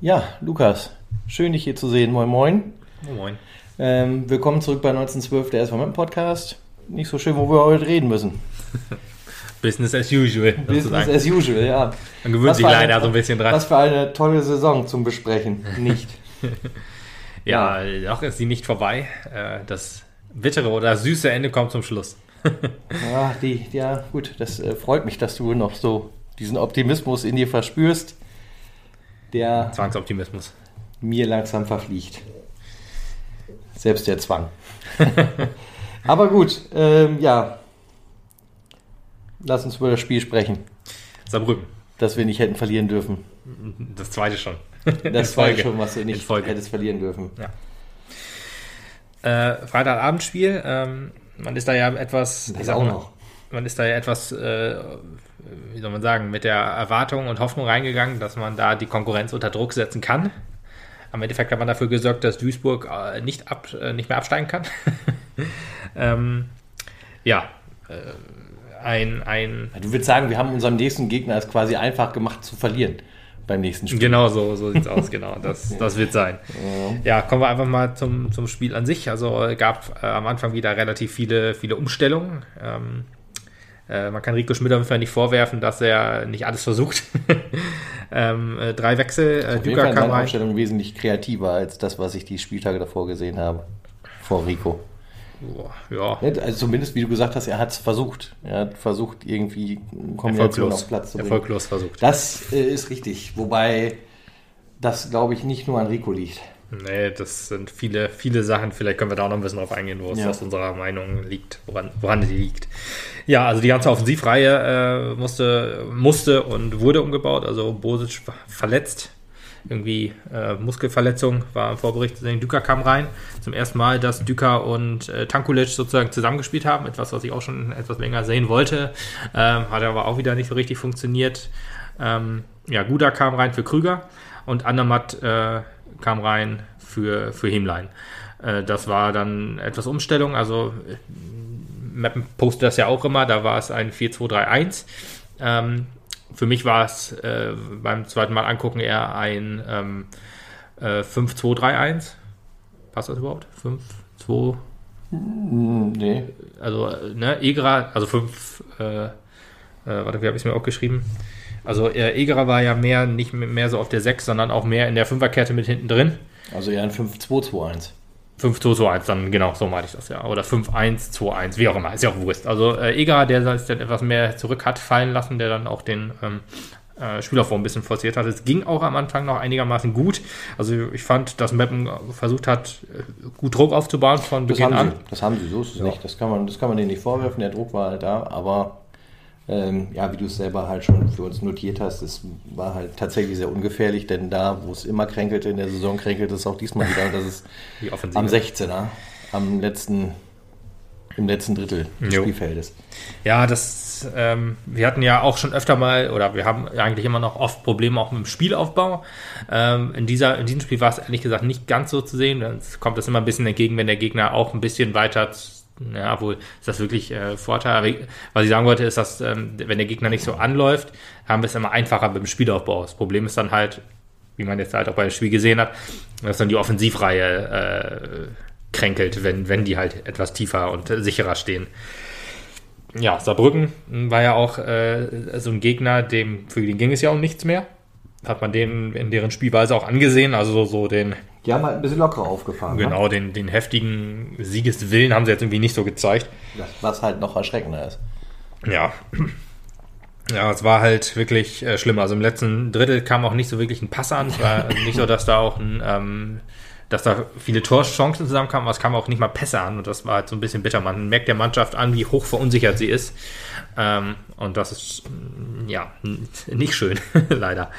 Ja, Lukas, schön dich hier zu sehen. Moin, moin. Moin. Ähm, willkommen zurück bei 1912, der SVM Podcast. Nicht so schön, wo wir heute reden müssen. Business as usual. Business as usual, ja. Man gewöhnt Was sich für eine- leider so ein bisschen dran. Was für eine tolle Saison zum Besprechen. Nicht. Ja, noch ist sie nicht vorbei. Äh, Das bittere oder süße Ende kommt zum Schluss. ja, die, ja, gut, das äh, freut mich, dass du noch so diesen Optimismus in dir verspürst, der Zwangsoptimismus. mir langsam verfliegt. Selbst der Zwang. Aber gut, ähm, ja. Lass uns über das Spiel sprechen, Saarbrücken. das wir nicht hätten verlieren dürfen. Das zweite schon. Das war schon, was du nicht hättest verlieren dürfen. Äh, Freitagabendspiel. Ähm, man ist da ja etwas. ich sag auch mal, noch. Man ist da ja etwas, äh, wie soll man sagen, mit der Erwartung und Hoffnung reingegangen, dass man da die Konkurrenz unter Druck setzen kann. Am Endeffekt hat man dafür gesorgt, dass Duisburg äh, nicht, ab, äh, nicht mehr absteigen kann. ähm, ja, äh, ein, ein Du willst sagen, wir haben unserem nächsten Gegner es quasi einfach gemacht zu verlieren beim nächsten Spiel. Genau so, so sieht's aus, genau. Das, das wird sein. Ja, kommen wir einfach mal zum, zum Spiel an sich. Also äh, gab äh, am Anfang wieder relativ viele, viele Umstellungen. Ähm, äh, man kann Rico Schmidt auf jeden Fall nicht vorwerfen, dass er nicht alles versucht. ähm, äh, drei Wechsel, äh, Auf jeden Fall kam rein. Aufstellung wesentlich kreativer als das, was ich die Spieltage davor gesehen habe. Vor Rico. Ja, Ne, Also zumindest, wie du gesagt hast, er hat es versucht. Er hat versucht, irgendwie Kombination erfolglos. auf Platz zu bringen. Erfolglos versucht. Das äh, ist richtig. Wobei das, glaube ich, nicht nur an Rico liegt. Nee, das sind viele, viele Sachen. Vielleicht können wir da auch noch ein bisschen drauf eingehen, wo es Ja. aus unserer Meinung liegt, woran, woran die liegt. Ja, also die ganze Offensivreihe äh, musste, musste und wurde umgebaut. Also Bosic verletzt. Irgendwie äh, Muskelverletzung war im Vorbericht zu sehen. Düker kam rein. Zum ersten Mal, dass Düker und äh, Tankulic sozusagen zusammengespielt haben. Etwas, was ich auch schon etwas länger sehen wollte. Ähm, hat aber auch wieder nicht so richtig funktioniert. Ähm, ja, Guda kam rein für Krüger und Andermatt äh, kam rein für, für Hemlein. Äh, das war dann etwas Umstellung. Also äh, Mappen postet das ja auch immer. Da war es ein 4-2-3-1. Ähm, für mich war es äh, beim zweiten Mal angucken eher ein ähm, äh, 5-2-3-1. Passt das überhaupt? 5-2 Hm, nee. also äh, ne, Egra, also fünf, äh, äh, warte, wie habe ich es mir auch geschrieben? Also äh, Egra war ja mehr, nicht mehr so auf der 6, sondern auch mehr in der Fünferkette mit hinten drin. Also eher ein 5-2-2-1. 5-2-2-1, dann genau, so meinte ich das ja. Oder 5-1-2-1, wie auch immer, ist ja auch Wurst. Also äh, Egra, der sich dann etwas mehr zurück hat fallen lassen, der dann auch den ähm, äh, Spielaufbau ein bisschen forciert hat. Es ging auch am Anfang noch einigermaßen gut. Also ich fand, dass Meppen versucht hat, äh, gut Druck aufzubauen von Das Beginn haben, an. sie, das haben sie, so ist es nicht. Das kann, man, das kann man denen nicht vorwerfen, der Druck war halt da, aber ähm, ja, wie du es selber halt schon für uns notiert hast, es war halt tatsächlich sehr ungefährlich, denn da, wo es immer kränkelte in der Saison, kränkelt es auch diesmal wieder. Und das ist am 16er, am letzten, im letzten Drittel des Jo. Spielfeldes. Ja, das, ähm, wir hatten ja auch schon öfter mal, oder wir haben eigentlich immer noch oft Probleme auch mit dem Spielaufbau. Ähm, in, dieser, in diesem Spiel war es ehrlich gesagt nicht ganz so zu sehen. Es kommt das immer ein bisschen entgegen, wenn der Gegner auch ein bisschen weiter, ja, wohl ist das wirklich äh, Vorteil. Aber was ich sagen wollte, ist, dass ähm, wenn der Gegner nicht so anläuft, haben wir es immer einfacher dem Spielaufbau. Das Problem ist dann halt, wie man jetzt halt auch bei dem Spiel gesehen hat, dass dann die Offensivreihe äh, kränkelt, wenn, wenn die halt etwas tiefer und sicherer stehen. Ja, Saarbrücken war ja auch äh, so ein Gegner, dem für den ging es ja um nichts mehr. Hat man den in deren Spielweise auch angesehen, also so den, Die haben halt ein bisschen lockerer aufgefahren. Ne? genau, den, den heftigen Siegeswillen haben sie jetzt irgendwie nicht so gezeigt. Was halt noch erschreckender ist. Ja. Ja, es war halt wirklich äh, schlimm. Also im letzten Drittel kam auch nicht so wirklich ein Pass an. Es war nicht so, dass da auch ein, ähm, dass da viele Torchancen zusammenkamen, aber es kam auch nicht mal Pässe an und das war halt so ein bisschen bitter. Man merkt der Mannschaft an, wie hoch verunsichert sie ist. Ähm, und das ist, mm, ja, nicht schön, leider.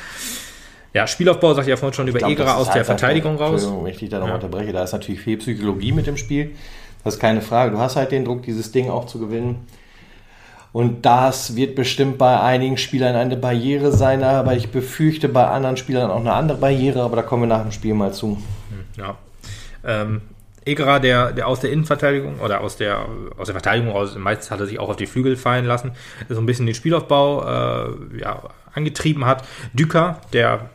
Ja, Spielaufbau, sagte ich ja vorhin schon, über glaub, Egerer aus der einfach- Verteidigung raus. Wenn ich dich da noch unterbreche, da ist natürlich viel Psychologie mit dem Spiel. Das ist keine Frage. Du hast halt den Druck, dieses Ding auch zu gewinnen. Und das wird bestimmt bei einigen Spielern eine Barriere sein, aber ich befürchte bei anderen Spielern auch eine andere Barriere, aber da kommen wir nach dem Spiel mal zu. Ja. Ähm, Egerer, der, der aus der Innenverteidigung oder aus der, aus der Verteidigung aus, meistens hat er sich auch auf die Flügel fallen lassen, so ein bisschen den Spielaufbau äh, ja, angetrieben hat. Düker, der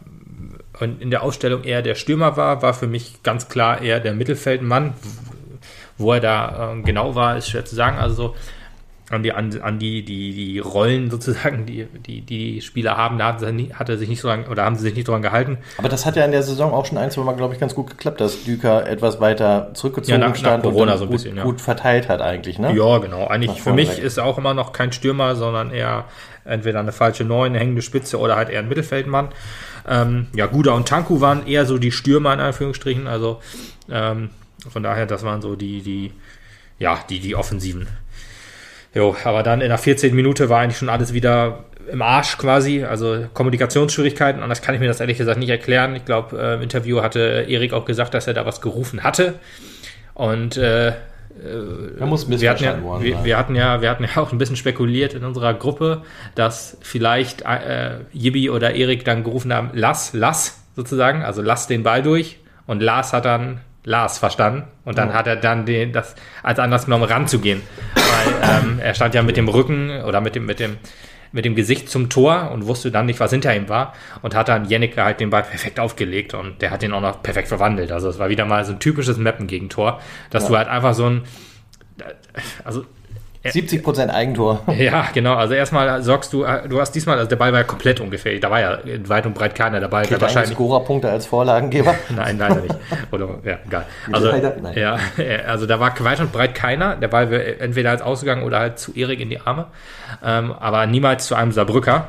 in der Ausstellung eher der Stürmer war, war für mich ganz klar eher der Mittelfeldmann. Wo er da äh, genau war, ist schwer zu sagen. Also an die, an, an die, die, die Rollen sozusagen, die, die die Spieler haben, da hat, er sich nicht so lange oder haben sie sich nicht dran gehalten. Aber das hat ja in der Saison auch schon ein, zwei Mal, glaube ich, ganz gut geklappt, dass Düker etwas weiter zurückgezogen ja, nach, stand nach Corona so ein gut, bisschen, ja. gut verteilt hat eigentlich, ne? Ja, genau. Eigentlich für mich weg. ist er auch immer noch kein Stürmer, sondern eher entweder eine falsche Neun, eine hängende Spitze oder halt eher ein Mittelfeldmann. Ähm, ja, Guda und Tanku waren eher so die Stürmer in Anführungsstrichen. Also ähm, von daher, das waren so die, die, ja, die, die Offensiven. Jo, aber dann in der 14. Minute war eigentlich schon alles wieder im Arsch quasi, also Kommunikationsschwierigkeiten. Anders kann ich mir das ehrlich gesagt nicht erklären. Ich glaube, äh, im Interview hatte Erik auch gesagt, dass er da was gerufen hatte. Und äh, Da muss wir hatten, ja, worden wir, wir, hatten ja, wir hatten ja auch ein bisschen spekuliert in unserer Gruppe, dass vielleicht äh, Yibi oder Erik dann gerufen haben, lass, lass sozusagen, also lass den Ball durch. Und Lars hat dann Lars verstanden und dann Ja. hat er dann den, das als Anlass genommen, ranzugehen. Weil ähm, er stand ja mit dem Rücken oder mit dem, mit dem mit dem Gesicht zum Tor und wusste dann nicht, was hinter ihm war und hat dann Jennecke halt den Ball perfekt aufgelegt und der hat den auch noch perfekt verwandelt. Also es war wieder mal so ein typisches Mappen-Gegentor, dass Ja. du halt einfach so ein also 70 Prozent Eigentor. ja, genau. Also erstmal sorgst du, äh, du hast diesmal, also der Ball war ja komplett ungefährlich. Da war ja weit und breit keiner dabei. Kriegt wahrscheinlich. Scorerpunkte als Vorlagengeber? Nein, leider nicht. Oder, ja, egal. Also, ja, also da war weit und breit keiner. Der Ball wäre entweder als ausgegangen oder halt zu Erik in die Arme. Ähm, aber niemals zu einem Saarbrücker.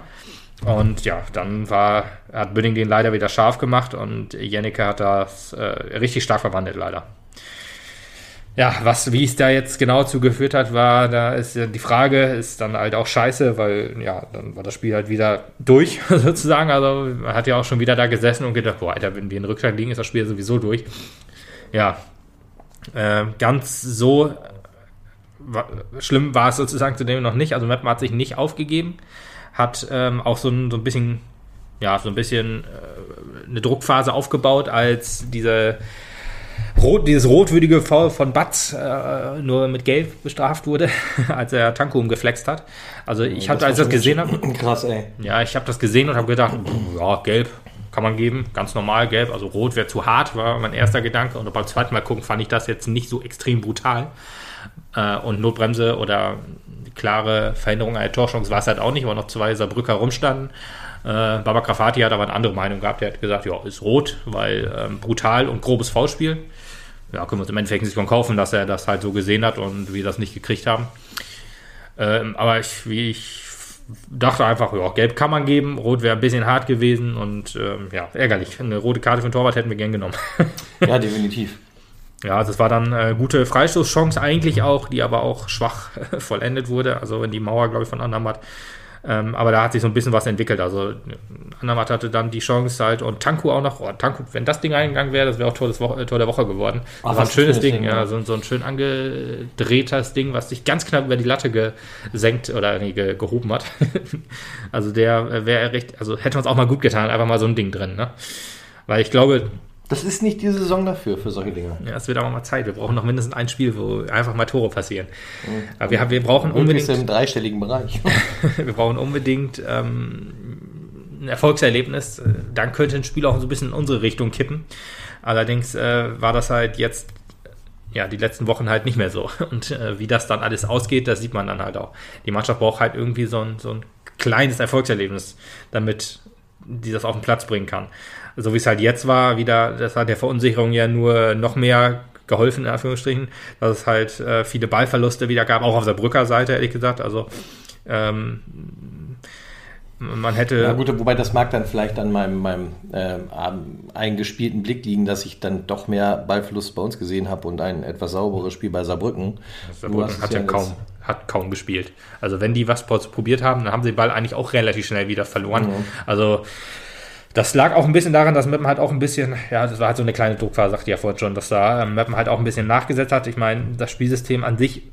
Und ja, dann war, hat Bünding den leider wieder scharf gemacht und Jennecke hat das äh, richtig stark verwandelt, leider. Ja, was, wie es da jetzt genau zugeführt hat, war, da ist die Frage, ist dann halt auch scheiße, weil, ja, dann war das Spiel halt wieder durch, sozusagen. Also, man hat ja auch schon wieder da gesessen und gedacht, boah, Alter, wenn wir in Rückstand liegen, ist das Spiel sowieso durch. Ja, äh, ganz so wa- schlimm war es sozusagen zudem noch nicht. Also, Meppen hat sich nicht aufgegeben, hat ähm, auch so ein, so ein bisschen, ja, so ein bisschen äh, eine Druckphase aufgebaut, als diese Rot, dieses rotwürdige Foul von Batz äh, nur mit Gelb bestraft wurde, als er Tanko umgeflext hat. Also ich habe, als ich das gesehen habe, Krass, ey. ja, ich habe das gesehen und habe gedacht, ja, gelb kann man geben, ganz normal gelb, also rot wäre zu hart, war mein erster Gedanke. Und beim zweiten Mal gucken fand ich das jetzt nicht so extrem brutal. Äh, und Notbremse oder klare Veränderung einer Torchance war es halt auch nicht, weil noch zwei Saarbrücker rumstanden. Äh, Baba Grafati hat aber eine andere Meinung gehabt. Der hat gesagt, ja, ist rot, weil ähm, brutal und grobes Foulspiel. Ja, können wir uns im Endeffekt nicht von kaufen, dass er das halt so gesehen hat und wir das nicht gekriegt haben. Ähm, aber ich, wie ich dachte einfach, ja, gelb kann man geben, rot wäre ein bisschen hart gewesen und ähm, ja, ärgerlich. Eine rote Karte für den Torwart hätten wir gern genommen. Ja, definitiv. ja, es war dann äh, gute Freistoßchance eigentlich auch, die aber auch schwach vollendet wurde. Also wenn die Mauer, glaube ich, von Andermatt. Ähm, aber da hat sich so ein bisschen was entwickelt. Also Andermatt hatte dann die Chance halt und Tanku auch noch. Oh, Tanku, wenn das Ding eingegangen wäre, das wäre auch Tor, Wo äh, Tor der Woche geworden. Ach, Das war ein schönes Ding, Ding, ja, so, so ein schön angedrehtes Ding, was sich ganz knapp über die Latte gesenkt oder nee, ge gehoben hat. also der äh, wäre recht, also hätte uns auch mal gut getan, einfach mal so ein Ding drin, ne? Weil ich glaube, Das ist nicht die Saison dafür, für solche Dinge. ja, es wird aber mal Zeit. Wir brauchen noch mindestens ein Spiel, wo einfach mal Tore passieren. Aber wir, haben, wir brauchen unbedingt, im dreistelligen Bereich. wir brauchen unbedingt ähm, ein Erfolgserlebnis. Dann könnte ein Spiel auch so ein bisschen in unsere Richtung kippen. Allerdings äh, war das halt jetzt ja, die letzten Wochen halt nicht mehr so. Und äh, wie das dann alles ausgeht, das sieht man dann halt auch. Die Mannschaft braucht halt irgendwie so ein, so ein kleines Erfolgserlebnis, damit die das auf den Platz bringen kann. So wie es halt jetzt war, wieder, das hat der Verunsicherung ja nur noch mehr geholfen, in Anführungsstrichen, dass es halt äh, viele Ballverluste wieder gab, auch auf der Brücker Seite, ehrlich gesagt. Also ähm, man hätte. Ja gut, wobei das mag dann vielleicht an meinem, meinem ähm, eingespielten Blick liegen, dass ich dann doch mehr Ballverlust bei uns gesehen habe und ein etwas sauberes Spiel bei Saarbrücken. Saarbrücken hat ja kaum, hat kaum gespielt. Also wenn die was probiert haben, dann haben sie den Ball eigentlich auch relativ schnell wieder verloren. Mhm. Also das lag auch ein bisschen daran, dass Meppen halt auch ein bisschen, ja, das war halt so eine kleine Druckphase, sagte ich ja vorhin schon, dass da ähm, Meppen halt auch ein bisschen nachgesetzt hat. Ich meine, das Spielsystem an sich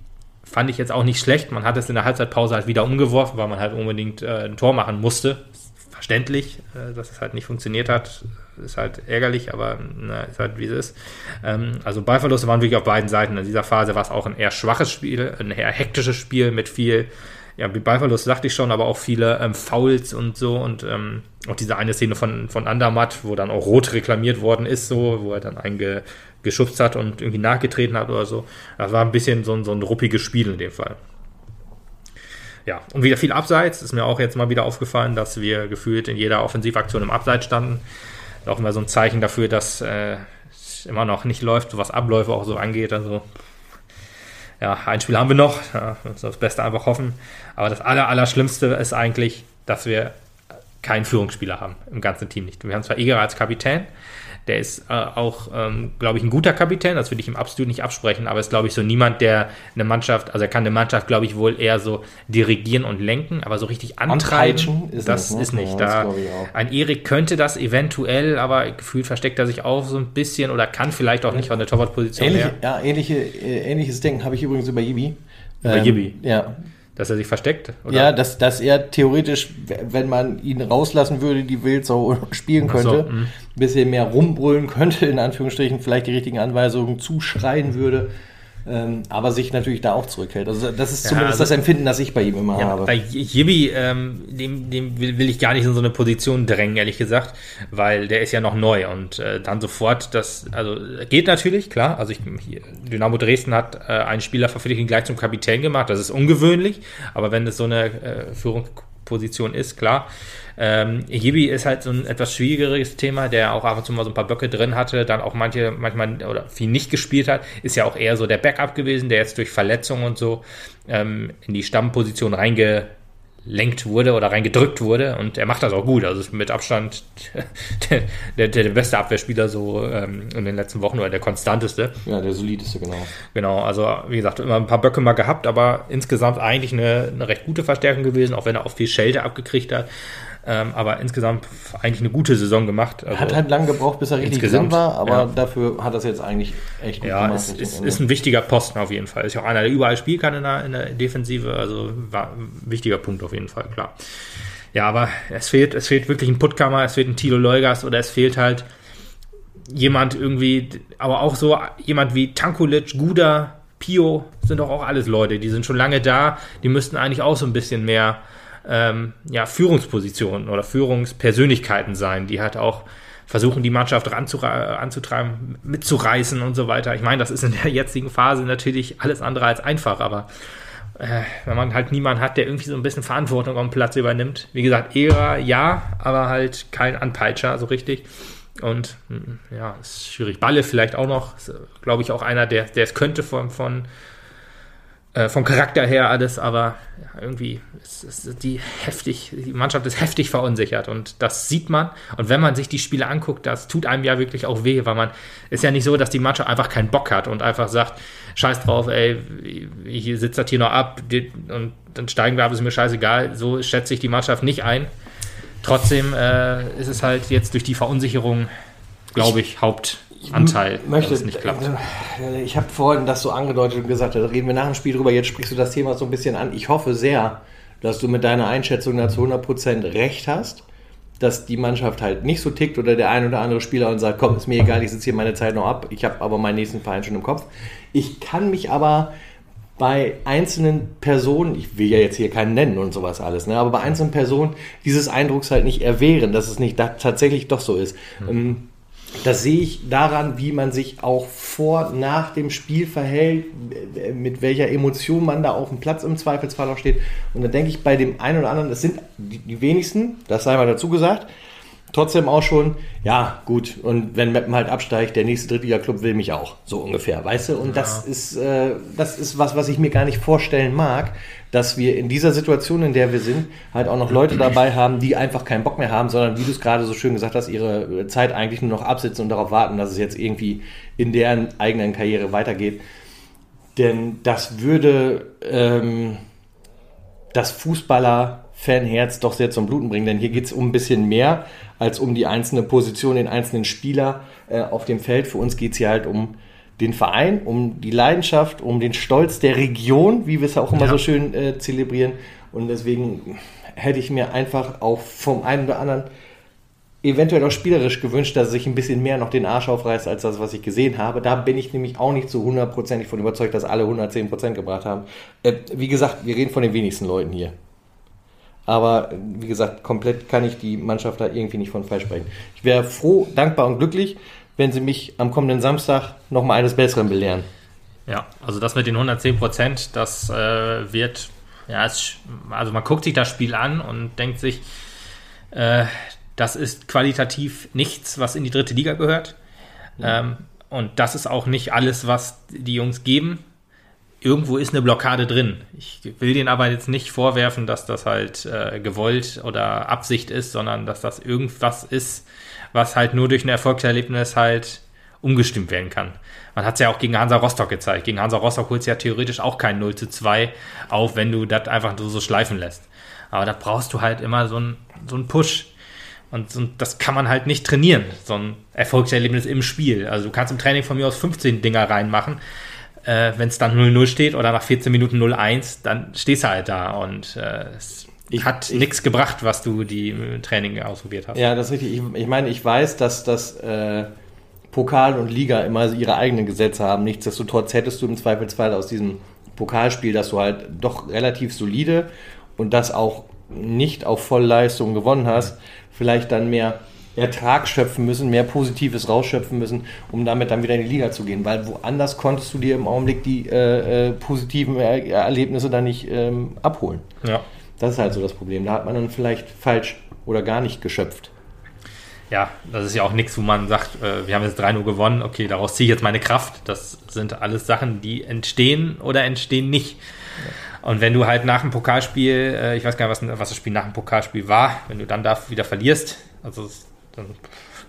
fand ich jetzt auch nicht schlecht. Man hat es in der Halbzeitpause halt wieder umgeworfen, weil man halt unbedingt äh, ein Tor machen musste. verständlich, äh, dass es halt nicht funktioniert hat. Ist halt ärgerlich, aber na, ist halt wie es ist. Ähm, also Ballverluste waren wirklich auf beiden Seiten. In dieser Phase war es auch ein eher schwaches Spiel, ein eher hektisches Spiel mit viel, ja, wie Ballverlust sagte ich schon, aber auch viele ähm, Fouls und so und ähm, auch diese eine Szene von, von Andermatt, wo dann auch rot reklamiert worden ist, so, wo er dann eingeschubst hat und irgendwie nachgetreten hat oder so. Das war ein bisschen so ein, so ein ruppiges Spiel in dem Fall ja, und wieder viel Abseits. Ist mir auch jetzt mal wieder aufgefallen, dass wir gefühlt in jeder Offensivaktion im Abseits standen. Auch immer so ein Zeichen dafür, dass äh, es immer noch nicht läuft, was Abläufe auch so angeht. Also, ja, ein Spiel haben wir noch. Ja, das Beste einfach hoffen. Aber das Aller, Allerschlimmste ist eigentlich, dass wir keinen Führungsspieler haben im ganzen Team nicht. Wir haben zwar Eger als Kapitän, der ist äh, auch, ähm, glaube ich, ein guter Kapitän, das würde ich ihm absolut nicht absprechen, aber ist, glaube ich, so niemand, der eine Mannschaft, also er kann eine Mannschaft, glaube ich, wohl eher so dirigieren und lenken, aber so richtig antreiben, ist das nicht, ne? ist nicht. Ja, da ein Erik könnte das eventuell, aber gefühlt versteckt er sich auch so ein bisschen oder kann vielleicht auch nicht von der Torwartposition Ähnliche, her. Ja, ähnliche, äh, ähnliches Denken habe ich übrigens über Yibi. Über ähm, Yibi? Ja, dass er sich versteckt? Oder? Ja, dass, dass er theoretisch, wenn man ihn rauslassen würde, die Wild so spielen könnte, so, ein bisschen mehr rumbrüllen könnte, in Anführungsstrichen, vielleicht die richtigen Anweisungen zuschreien würde ähm, aber sich natürlich da auch zurückhält. Also das ist zumindest ja, also, das Empfinden, das ich bei ihm immer ja, habe. Bei Jibi, ähm, dem, dem will, will, ich gar nicht in so eine Position drängen, ehrlich gesagt, weil der ist ja noch neu und äh, dann sofort das, also geht natürlich, klar, also ich, hier, Dynamo Dresden hat äh, einen Spieler verpflichtet gleich zum Kapitän gemacht, das ist ungewöhnlich, aber wenn es so eine äh, Führungsposition ist, klar, ähm, Yibi ist halt so ein etwas schwierigeres Thema, der auch ab und zu mal so ein paar Böcke drin hatte, dann auch manche, manchmal oder viel nicht gespielt hat, ist ja auch eher so der Backup gewesen, der jetzt durch Verletzungen und so ähm, in die Stammposition reingelenkt wurde oder reingedrückt wurde und er macht das auch gut. Also ist mit Abstand der, der, der beste Abwehrspieler so ähm, in den letzten Wochen oder der konstanteste. Ja, der solideste, genau. Genau, also wie gesagt, immer ein paar Böcke mal gehabt, aber insgesamt eigentlich eine, eine recht gute Verstärkung gewesen, auch wenn er auch viel Schelte abgekriegt hat. Ähm, aber insgesamt eigentlich eine gute Saison gemacht. Also hat halt lange gebraucht, bis er richtig drin war, aber ja. dafür hat es jetzt eigentlich echt gut ja, gemacht. Ja, ist, ist, ein wichtiger Posten auf jeden Fall. Ist ja auch einer, der überall spielen kann in der, in der Defensive. Also war ein wichtiger Punkt auf jeden Fall, klar. Ja, aber es fehlt, es fehlt wirklich ein Puttkammer, es fehlt ein Tilo Leugas oder es fehlt halt jemand irgendwie, aber auch so jemand wie Tankulic, Guda, Pio sind doch auch alles Leute, die sind schon lange da, die müssten eigentlich auch so ein bisschen mehr ähm, ja, Führungspositionen oder Führungspersönlichkeiten sein, die halt auch versuchen, die Mannschaft anzutreiben, mitzureißen und so weiter. Ich meine, das ist in der jetzigen Phase natürlich alles andere als einfach, aber äh, wenn man halt niemanden hat, der irgendwie so ein bisschen Verantwortung am Platz übernimmt. Wie gesagt, Ära ja, aber halt kein Anpeitscher so richtig. Und hm, ja, ist schwierig. Balle vielleicht auch noch, glaube ich, auch einer, der, der es könnte von, von äh, vom Charakter her alles, aber ja, irgendwie ist, ist, die heftig, die Mannschaft ist heftig verunsichert und das sieht man. Und wenn man sich die Spiele anguckt, das tut einem ja wirklich auch weh, weil man ist ja nicht so, dass die Mannschaft einfach keinen Bock hat und einfach sagt, scheiß drauf, ey, ich sitze das hier noch ab und dann steigen wir ab, ist mir scheißegal. So schätze ich die Mannschaft nicht ein. Trotzdem äh, ist es halt jetzt durch die Verunsicherung, glaube ich, Haupt Anteil, möchte, dass es nicht klappt. Äh, ich habe vorhin das so angedeutet und gesagt, da reden wir nach dem Spiel drüber. Jetzt sprichst du das Thema so ein bisschen an. Ich hoffe sehr, dass du mit deiner Einschätzung da zu 100% recht hast, dass die Mannschaft halt nicht so tickt oder der ein oder andere Spieler und sagt, komm, ist mir egal, ich sitze hier meine Zeit noch ab, ich habe aber meinen nächsten Verein schon im Kopf. Ich kann mich aber bei einzelnen Personen, ich will ja jetzt hier keinen nennen und sowas alles, ne, aber bei einzelnen Personen dieses Eindrucks halt nicht erwehren, dass es nicht tatsächlich doch so ist. Mhm. Das sehe ich daran, wie man sich auch vor, nach dem Spiel verhält, mit welcher Emotion man da auf dem Platz im Zweifelsfall auch steht. Und da denke ich bei dem einen oder anderen, das sind die, wenigsten, das sei mal dazu gesagt, trotzdem auch schon, ja, gut, und wenn Meppen halt absteigt, der nächste Drittliga-Club will mich auch, so ungefähr, weißt du? Und ja. das ist, äh, das ist was, was ich mir gar nicht vorstellen mag, dass wir in dieser Situation, in der wir sind, halt auch noch Leute dabei haben, die einfach keinen Bock mehr haben, sondern wie du es gerade so schön gesagt hast, ihre Zeit eigentlich nur noch absitzen und darauf warten, dass es jetzt irgendwie in deren eigenen Karriere weitergeht. Denn das würde ähm, das Fußballer-Fanherz doch sehr zum Bluten bringen, denn hier geht es um ein bisschen mehr als um die einzelne Position, den einzelnen Spieler äh, auf dem Feld. Für uns geht es hier halt um den Verein, um die Leidenschaft, um den Stolz der Region, wie wir es auch immer Ja. so schön äh, zelebrieren. Und deswegen hätte ich mir einfach auch vom einen oder anderen eventuell auch spielerisch gewünscht, dass er sich ein bisschen mehr noch den Arsch aufreißt, als das, was ich gesehen habe. Da bin ich nämlich auch nicht so hundertprozentig von überzeugt, dass alle 110% gebracht haben. Äh, wie gesagt, wir reden von den wenigsten Leuten hier. Aber wie gesagt, komplett kann ich die Mannschaft da irgendwie nicht von freisprechen. Ich wäre froh, dankbar und glücklich, wenn sie mich am kommenden Samstag nochmal eines Besseren belehren. Ja, also das mit den 110 Prozent, das äh, wird, ja, es, also man guckt sich das Spiel an und denkt sich, äh, das ist qualitativ nichts, was in die dritte Liga gehört. Ähm, und das ist auch nicht alles, was die Jungs geben. Irgendwo ist eine Blockade drin. Ich will denen aber jetzt nicht vorwerfen, dass das halt äh, gewollt oder Absicht ist, sondern dass das irgendwas ist, was halt nur durch ein Erfolgserlebnis halt umgestimmt werden kann. Man hat es ja auch gegen Hansa Rostock gezeigt. Gegen Hansa Rostock holst du ja theoretisch auch kein 0 zu 2 auf, wenn du das einfach so schleifen lässt. Aber da brauchst du halt immer so einen so Push. Und, so, das kann man halt nicht trainieren, so ein Erfolgserlebnis im Spiel. Also du kannst im Training von mir aus 15 Dinger reinmachen. Äh, wenn es dann 0-0 steht oder nach 14 Minuten 0-1, dann stehst du halt da und äh, es Ich- hat ich- nichts gebracht, was du die im Training ausprobiert hast. Ja, das ist richtig. Ich, ich meine, ich weiß, dass das äh, Pokal und Liga immer ihre eigenen Gesetze haben. Nichtsdestotrotz hättest du im Zweifelsfall aus diesem Pokalspiel, dass du halt doch relativ solide und das auch nicht auf Vollleistung gewonnen hast, vielleicht dann mehr Ertrag schöpfen müssen, mehr Positives rausschöpfen müssen, um damit dann wieder in die Liga zu gehen. Weil woanders konntest du dir im Augenblick die äh, äh, positiven er Erlebnisse dann nicht ähm, abholen. Ja. Das ist halt so das Problem. Da hat man dann vielleicht falsch oder gar nicht geschöpft. Ja, das ist ja auch nichts, wo man sagt, äh, wir haben jetzt 3-0 gewonnen, okay, daraus ziehe ich jetzt meine Kraft. Das sind alles Sachen, die entstehen oder entstehen nicht. Und wenn du halt nach dem Pokalspiel, äh, ich weiß gar nicht, was, was das Spiel nach dem Pokalspiel war, wenn du dann da wieder verlierst, also dann,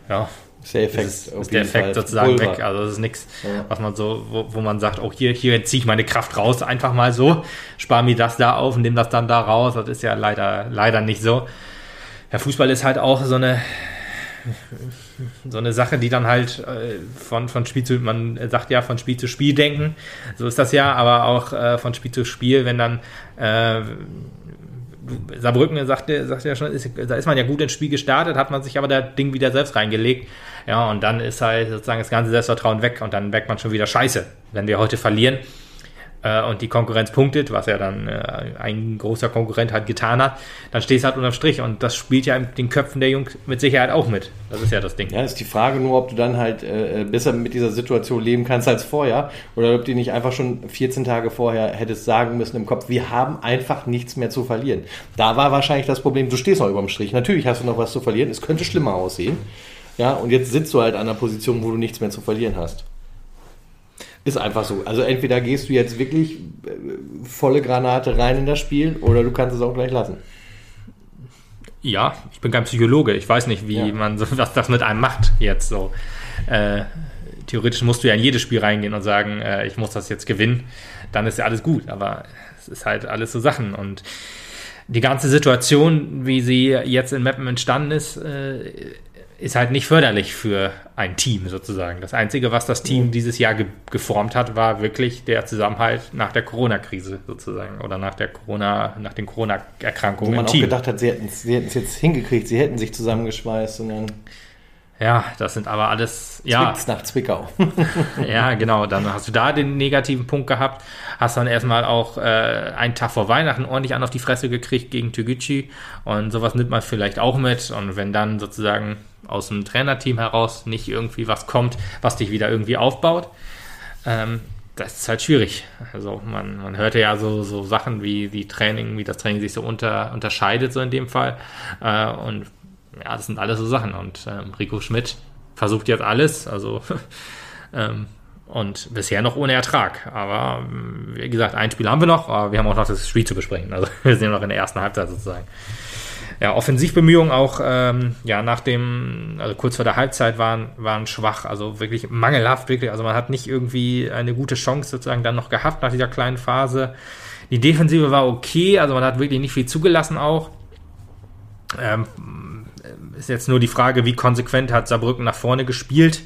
ja, Ist der Effekt. ist, ist der Effekt sozusagen Pulver. weg. Also das ist nichts, Ja. was man so, wo, wo man sagt, oh hier, hier ziehe ich meine Kraft raus, einfach mal so, spare mir das da auf und nehme das dann da raus. Das ist ja leider, leider nicht so. Ja, Fußball ist halt auch so eine so eine Sache, die dann halt äh, von, von Spiel zu, man sagt ja von Spiel zu Spiel denken, so ist das ja, aber auch äh, von Spiel zu Spiel, wenn dann äh, Saarbrücken sagte, sagte ja schon, ist, da ist man ja gut ins Spiel gestartet, hat man sich aber das Ding wieder selbst reingelegt. Ja, und dann ist halt sozusagen das ganze Selbstvertrauen weg und dann merkt man schon wieder Scheiße, wenn wir heute verlieren äh, und die Konkurrenz punktet, was ja dann äh, ein großer Konkurrent halt getan hat, dann stehst du halt unterm Strich und das spielt ja in den Köpfen der Jungs mit Sicherheit auch mit. Das ist ja das Ding. Ja, ist die Frage nur, ob du dann halt äh, besser mit dieser Situation leben kannst als vorher oder ob du nicht einfach schon 14 Tage vorher hättest sagen müssen im Kopf, wir haben einfach nichts mehr zu verlieren. Da war wahrscheinlich das Problem, du stehst noch überm Strich. Natürlich hast du noch was zu verlieren, es könnte schlimmer aussehen. Ja, und jetzt sitzt du halt an einer Position, wo du nichts mehr zu verlieren hast. Ist einfach so. Also entweder gehst du jetzt wirklich äh, volle Granate rein in das Spiel oder du kannst es auch gleich lassen. Ja, ich bin kein Psychologe. Ich weiß nicht, wie Ja. man so, was das mit einem macht jetzt so. Äh, theoretisch musst du ja in jedes Spiel reingehen und sagen, äh, ich muss das jetzt gewinnen. Dann ist ja alles gut. Aber es ist halt alles so Sachen. Und die ganze Situation, wie sie jetzt in Meppen entstanden ist, äh, ist halt nicht förderlich für ein Team sozusagen. Das Einzige, was das Team dieses Jahr ge geformt hat, war wirklich der Zusammenhalt nach der Corona-Krise sozusagen oder nach der Corona, nach den Wo Corona-Erkrankungen man im auch Team. gedacht hat, sie hätten es jetzt hingekriegt, sie hätten sich zusammengeschweißt und dann Ja, das sind aber alles, ja, zwickt's nach Zwickau. ja, genau. Dann hast du da den negativen Punkt gehabt, hast dann erstmal auch äh, einen Tag vor Weihnachten ordentlich an auf die Fresse gekriegt gegen Toguchi und sowas nimmt man vielleicht auch mit und wenn dann sozusagen aus dem Trainerteam heraus nicht irgendwie was kommt, was dich wieder irgendwie aufbaut, ähm, das ist halt schwierig. Also man, man hörte ja so, so Sachen wie die Training, wie das Training sich so unter, unterscheidet, so in dem Fall. Äh, und ja, das sind alles so Sachen. Und ähm, Rico Schmidt versucht jetzt alles, also ähm, und bisher noch ohne Ertrag. Aber ähm, wie gesagt, ein Spiel haben wir noch, aber wir haben auch noch das Spiel zu besprechen. Also wir sind noch in der ersten Halbzeit sozusagen. Ja, Offensivbemühungen auch ähm, ja nach dem, also kurz vor der Halbzeit waren, waren schwach, also wirklich mangelhaft, wirklich. Also man hat nicht irgendwie eine gute Chance sozusagen dann noch gehabt nach dieser kleinen Phase. Die Defensive war okay, also man hat wirklich nicht viel zugelassen auch. Ähm, ist jetzt nur die Frage, wie konsequent hat Saarbrücken nach vorne gespielt.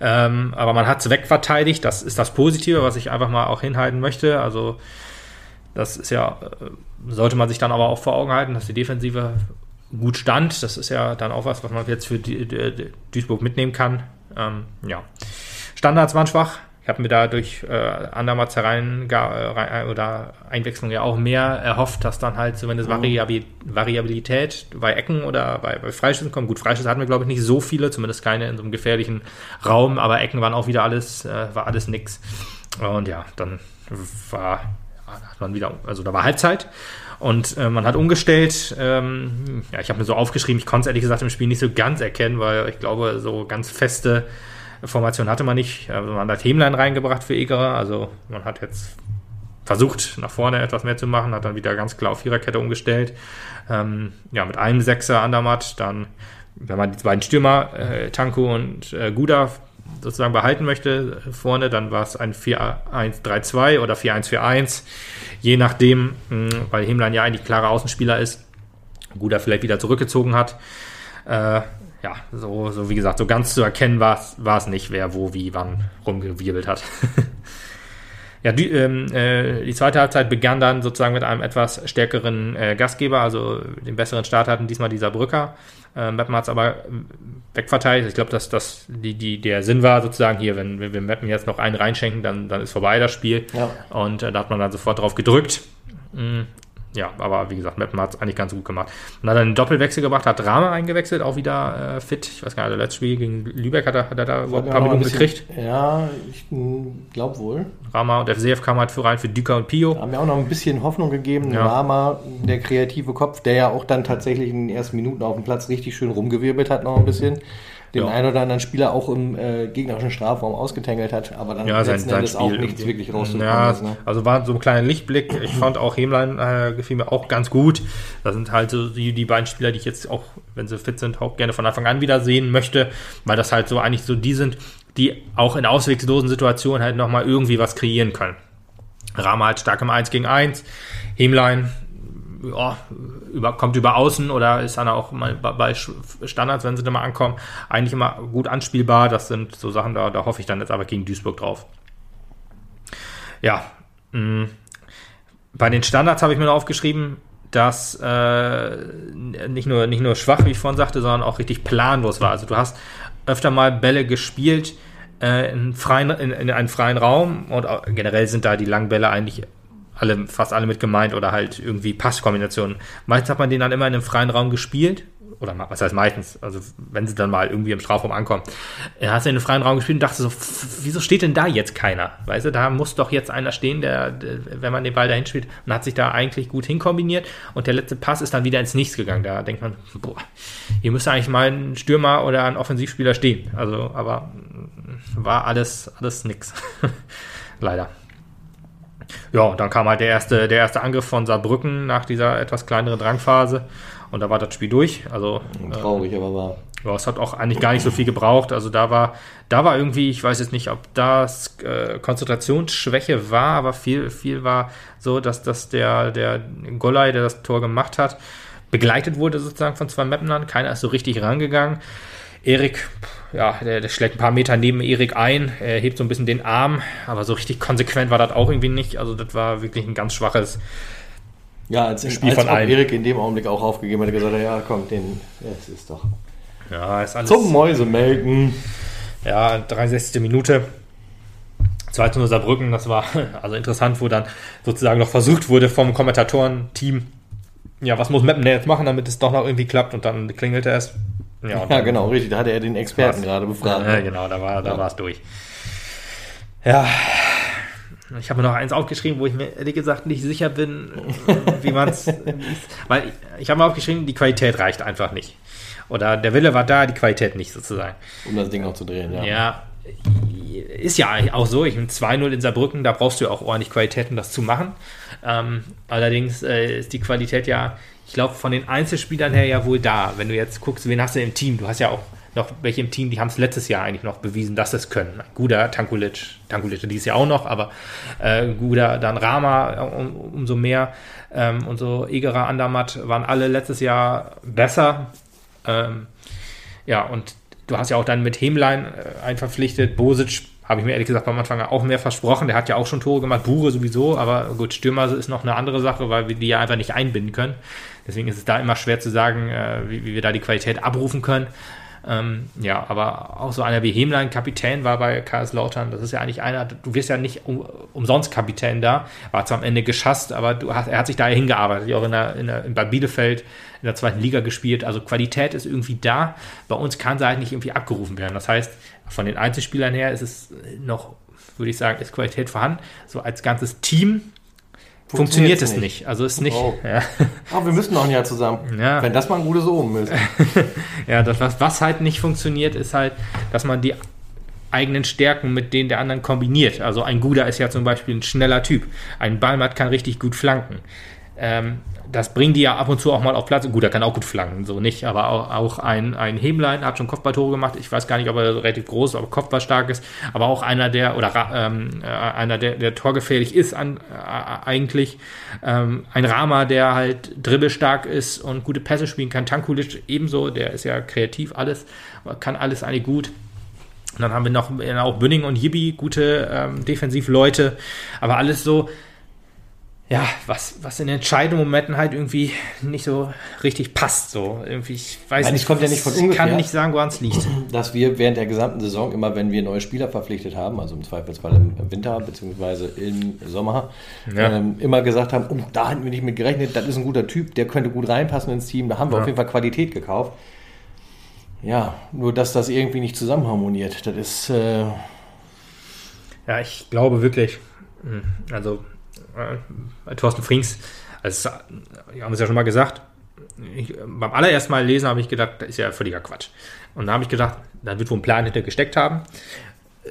Ähm, aber man hat es wegverteidigt. Das ist das Positive, was ich einfach mal auch hinhalten möchte. Also, das ist ja, äh, sollte man sich dann aber auch vor Augen halten, dass die Defensive gut stand. Das ist ja dann auch was, was man jetzt für Duisburg mitnehmen kann. Ähm, ja. Standards waren schwach. Ich habe mir da durch äh, Andermats herein äh, oder Einwechslung ja auch mehr erhofft, dass dann halt wenn es Variabil Variabilität bei Ecken oder bei, bei Freischüssen kommt. Gut, Freischüsse hatten wir, glaube ich, nicht so viele, zumindest keine in so einem gefährlichen Raum, aber Ecken waren auch wieder alles, äh, war alles nix. Und ja, dann war, hat man wieder, also da war Halbzeit. Und äh, man hat umgestellt. Ähm, ja, ich habe mir so aufgeschrieben, ich konnte es ehrlich gesagt im Spiel nicht so ganz erkennen, weil ich glaube, so ganz feste Formation hatte man nicht. Also man hat Hemlein reingebracht für Egerer. Also man hat jetzt versucht, nach vorne etwas mehr zu machen, hat dann wieder ganz klar auf Viererkette umgestellt. Ähm, ja, mit einem Sechser Andermatt, dann, wenn man die beiden Stürmer, äh, Tanko und äh, Guda, sozusagen behalten möchte vorne, dann war es ein 4-1-3-2 oder 4-1-4-1, je nachdem, weil Hemlein ja eigentlich klarer Außenspieler ist, Guda vielleicht wieder zurückgezogen hat. Äh, ja, so, so wie gesagt, so ganz zu erkennen war es nicht, wer wo, wie, wann rumgewirbelt hat. ja, die, ähm, äh, die zweite Halbzeit begann dann sozusagen mit einem etwas stärkeren äh, Gastgeber, also den besseren Start hatten diesmal dieser Brücker. Äh, Meppen hat es aber wegverteilt. Ich glaube, dass das die, die, der Sinn war sozusagen hier, wenn, wenn wir Meppen jetzt noch einen reinschenken, dann, dann ist vorbei das Spiel. Ja. Und äh, da hat man dann sofort drauf gedrückt. Mhm ja, aber wie gesagt, Meppen hat es eigentlich ganz gut gemacht. Und hat dann einen Doppelwechsel gebracht, hat Rama eingewechselt, auch wieder äh, fit. Ich weiß gar nicht, das letzte Spiel gegen Lübeck hat er, hat er da überhaupt ein paar Minuten gekriegt. Ja, ich glaube wohl. Rama und FCF kam halt für rein für Düker und Pio. Haben mir auch noch ein bisschen Hoffnung gegeben. Ja. Rama, der kreative Kopf, der ja auch dann tatsächlich in den ersten Minuten auf dem Platz richtig schön rumgewirbelt hat, noch ein bisschen den ja. einen oder anderen Spieler auch im äh, gegnerischen Strafraum ausgetängelt hat, aber dann ja, sein, letzten sein Endes auch nichts wirklich rausgekommen ja, ist. Ne? Also war so ein kleiner Lichtblick. Ich fand auch Hemlein äh, gefiel mir auch ganz gut. Das sind halt so die, die beiden Spieler, die ich jetzt auch, wenn sie fit sind, auch gerne von Anfang an wieder sehen möchte, weil das halt so eigentlich so die sind, die auch in ausweglosen Situationen halt nochmal irgendwie was kreieren können. Rama halt stark im 1 gegen 1. Hemlein ja, über, kommt über Außen oder ist dann auch mal bei Standards, wenn sie da mal ankommen, eigentlich immer gut anspielbar. Das sind so Sachen, da, da hoffe ich dann jetzt aber gegen Duisburg drauf. Ja, mh. Mm, bei den Standards habe ich mir noch aufgeschrieben, dass äh, nicht, nur, nicht nur schwach, wie ich vorhin sagte, sondern auch richtig planlos war. Also du hast öfter mal Bälle gespielt äh, in, freien, in, in einen freien Raum und generell sind da die Langbälle eigentlich alle, fast alle mit gemeint oder halt irgendwie Passkombinationen. Meistens hat man den dann immer in einem freien Raum gespielt. Oder was heißt meistens? Also, wenn sie dann mal irgendwie im Strafraum ankommen. Er hast du in einem freien Raum gespielt und dachte so, wieso steht denn da jetzt keiner? Weißt du, da muss doch jetzt einer stehen, der, der wenn man den Ball dahin spielt, und hat sich da eigentlich gut hinkombiniert. Und der letzte Pass ist dann wieder ins Nichts gegangen. Da denkt man, boah, hier müsste eigentlich mal ein Stürmer oder ein Offensivspieler stehen. Also, aber war alles, alles nix. Leider. Ja, dann kam halt der erste, der erste Angriff von Saarbrücken nach dieser etwas kleineren Drangphase und da war das Spiel durch. Also traurig, äh, aber war. Ja, es hat auch eigentlich gar nicht so viel gebraucht. Also da war, da war irgendwie, ich weiß jetzt nicht, ob das äh, Konzentrationsschwäche war, aber viel, viel war so, dass, dass der, der Golai, der das Tor gemacht hat, begleitet wurde sozusagen von zwei Mappenern. Keiner ist so richtig rangegangen. Erik, ja, der, der, schlägt ein paar Meter neben Erik ein, er hebt so ein bisschen den Arm, aber so richtig konsequent war das auch irgendwie nicht. Also das war wirklich ein ganz schwaches ja, als, Spiel als von allen. Erik in dem Augenblick auch aufgegeben hat, gesagt, ja, komm, den, es ist doch. Ja, ist alles. Zum Mäusemelken. Ja, 63. Minute. 2 zu 0 Saarbrücken, das war also interessant, wo dann sozusagen noch versucht wurde vom Kommentatorenteam, ja, was muss Meppen jetzt machen, damit es doch noch irgendwie klappt und dann klingelte es. Ja, ja genau, richtig. Da hatte er den Experten gerade befragt. Ja, genau, da war da ja. es durch. Ja, ich habe mir noch eins aufgeschrieben, wo ich mir ehrlich gesagt nicht sicher bin, wie man es. weil ich, ich habe mir aufgeschrieben, die Qualität reicht einfach nicht. Oder der Wille war da, die Qualität nicht sozusagen. Um das Ding auch zu drehen, ja. Ja, ist ja auch so. Ich bin 2-0 in Saarbrücken, da brauchst du ja auch ordentlich Qualität, um das zu machen. Ähm, allerdings äh, ist die Qualität ja ich glaube, von den Einzelspielern her ja wohl da. Wenn du jetzt guckst, wen hast du im Team? Du hast ja auch noch welche im Team, die haben es letztes Jahr eigentlich noch bewiesen, dass es können. Guda, Tankulic, Tankulic dieses Jahr auch noch, aber äh, Guda, dann Rama um, umso mehr ähm, und so Egerer, Andermatt waren alle letztes Jahr besser. Ähm, ja, und du hast ja auch dann mit Hemlein äh, einen verpflichtet, Bosic habe ich mir ehrlich gesagt am Anfang auch mehr versprochen. Der hat ja auch schon Tore gemacht, Bure sowieso, aber gut, Stürmer ist noch eine andere Sache, weil wir die ja einfach nicht einbinden können. Deswegen ist es da immer schwer zu sagen, äh, wie, wie wir da die Qualität abrufen können. Ähm, ja, aber auch so einer wie Hemlein, Kapitän war bei KS Lautern, das ist ja eigentlich einer, du wirst ja nicht um, umsonst Kapitän da, war zwar am Ende geschasst, aber hast, er hat sich da hingearbeitet, auch in der, in der, bei Bielefeld in der zweiten Liga gespielt, also Qualität ist irgendwie da, bei uns kann sie halt nicht irgendwie abgerufen werden, das heißt, von den Einzelspielern her ist es noch, würde ich sagen, ist Qualität vorhanden, so als ganzes Team funktioniert es nicht. nicht. Also ist nicht. Oh. Ja. Aber wir müssen noch ein Jahr zusammen. Ja. Wenn das mal ein gutes Omen ist. ja, das, was, was halt nicht funktioniert, ist halt, dass man die eigenen Stärken mit denen der anderen kombiniert. Also ein Guder ist ja zum Beispiel ein schneller Typ. Ein Ballmatt kann richtig gut flanken. Ähm, das bringen die ja ab und zu auch mal auf Platz. Gut, er kann auch gut flanken, so nicht, aber auch, auch ein, ein Hemlein hat schon Kopfballtore gemacht. Ich weiß gar nicht, ob er relativ groß, aber Kopfball ist. Aber auch einer, der, oder ähm, äh, einer, der, der torgefährlich ist an, äh, eigentlich. Ähm, ein Rama, der halt dribbelstark ist und gute Pässe spielen kann. Tankulic ebenso, der ist ja kreativ alles, kann alles eigentlich gut. Und dann haben wir noch auch Bünning und Yibi, gute ähm, Defensivleute, aber alles so, ja, was, was in entscheidenden Momenten halt irgendwie nicht so richtig passt. So irgendwie, ich weiß Nein, nicht, kommt ja nicht von ungefähr. Ich kann nicht sagen, woran es liegt. Dass wir während der gesamten Saison immer, wenn wir neue Spieler verpflichtet haben, also im Zweifelsfall im Winter bzw. im Sommer, ja. ähm, immer gesagt haben, oh, da hatten wir nicht mit gerechnet, das ist ein guter Typ, der könnte gut reinpassen ins Team, da haben wir ja. auf jeden Fall Qualität gekauft. Ja, nur dass das irgendwie nicht zusammenharmoniert, das ist... Äh ja, ich glaube wirklich, hm, also äh, Thorsten Frings, also, wir haben es ja schon mal gesagt, ich, beim allerersten Mal lesen habe ich gedacht, das ist ja völliger Quatsch. Und da habe ich gedacht, da wird wohl ein Plan hinter gesteckt haben.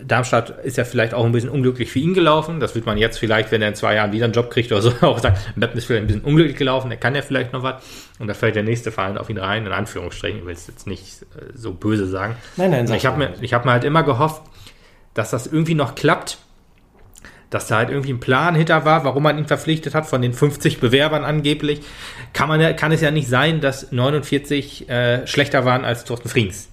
Darmstadt ist ja vielleicht auch ein bisschen unglücklich für ihn gelaufen. Das wird man jetzt vielleicht, wenn er in zwei Jahren wieder einen Job kriegt oder so, auch sagen, Meppen ist vielleicht ein bisschen unglücklich gelaufen, er kann ja vielleicht noch was. Und da fällt der nächste Verein auf ihn rein, in Anführungsstrichen. Ich will es jetzt nicht äh, so böse sagen. Nein, nein, Ich habe mir, hab mir halt immer gehofft, dass das irgendwie noch klappt dass da halt irgendwie ein Plan hinter war, warum man ihn verpflichtet hat, von den 50 Bewerbern angeblich, kann, man, kann es ja nicht sein, dass 49 äh, schlechter waren als Thorsten Frings.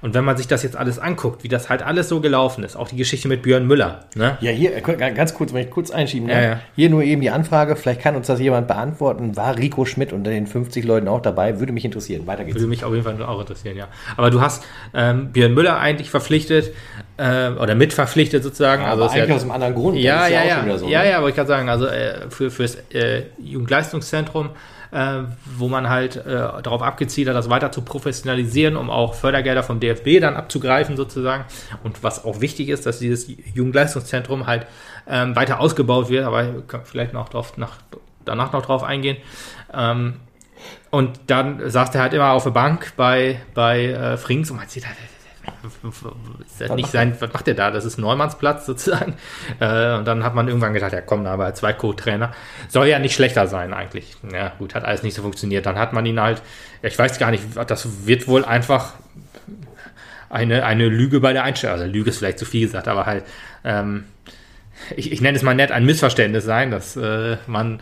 Und wenn man sich das jetzt alles anguckt, wie das halt alles so gelaufen ist, auch die Geschichte mit Björn Müller. Ne? Ja, hier, äh, ganz kurz, wenn ich kurz einschieben ne? ja, ja. Hier nur eben die Anfrage, vielleicht kann uns das jemand beantworten. War Rico Schmidt unter den 50 Leuten auch dabei? Würde mich interessieren. Weiter geht's. Würde mich auf jeden Fall auch interessieren, ja. Aber du hast ähm, Björn Müller eigentlich verpflichtet, äh, oder mitverpflichtet sozusagen. Ja, also aber eigentlich ja, aus einem anderen Grund. Ja, ja, ja. Ja, so, ja, ne? ja, aber ich kann sagen, also äh, für, fürs äh, Jugendleistungszentrum äh, wo man halt äh, darauf abgezielt hat, das weiter zu professionalisieren, um auch Fördergelder vom DFB dann abzugreifen sozusagen. Und was auch wichtig ist, dass dieses Jugendleistungszentrum halt ähm, weiter ausgebaut wird, aber ich kann vielleicht noch drauf, nach, danach noch drauf eingehen. Ähm, und dann saß er halt immer auf der Bank bei, bei äh, Frings und man sieht halt, ist nicht sein, was macht der da? Das ist Neumannsplatz sozusagen. Äh, und dann hat man irgendwann gedacht, ja komm, aber zwei Co-Trainer soll ja nicht schlechter sein eigentlich. Ja, gut, hat alles nicht so funktioniert. Dann hat man ihn halt, ich weiß gar nicht, das wird wohl einfach eine, eine Lüge bei der Einstellung. Also Lüge ist vielleicht zu viel gesagt, aber halt, ähm, ich, ich nenne es mal nett, ein Missverständnis sein, dass äh, man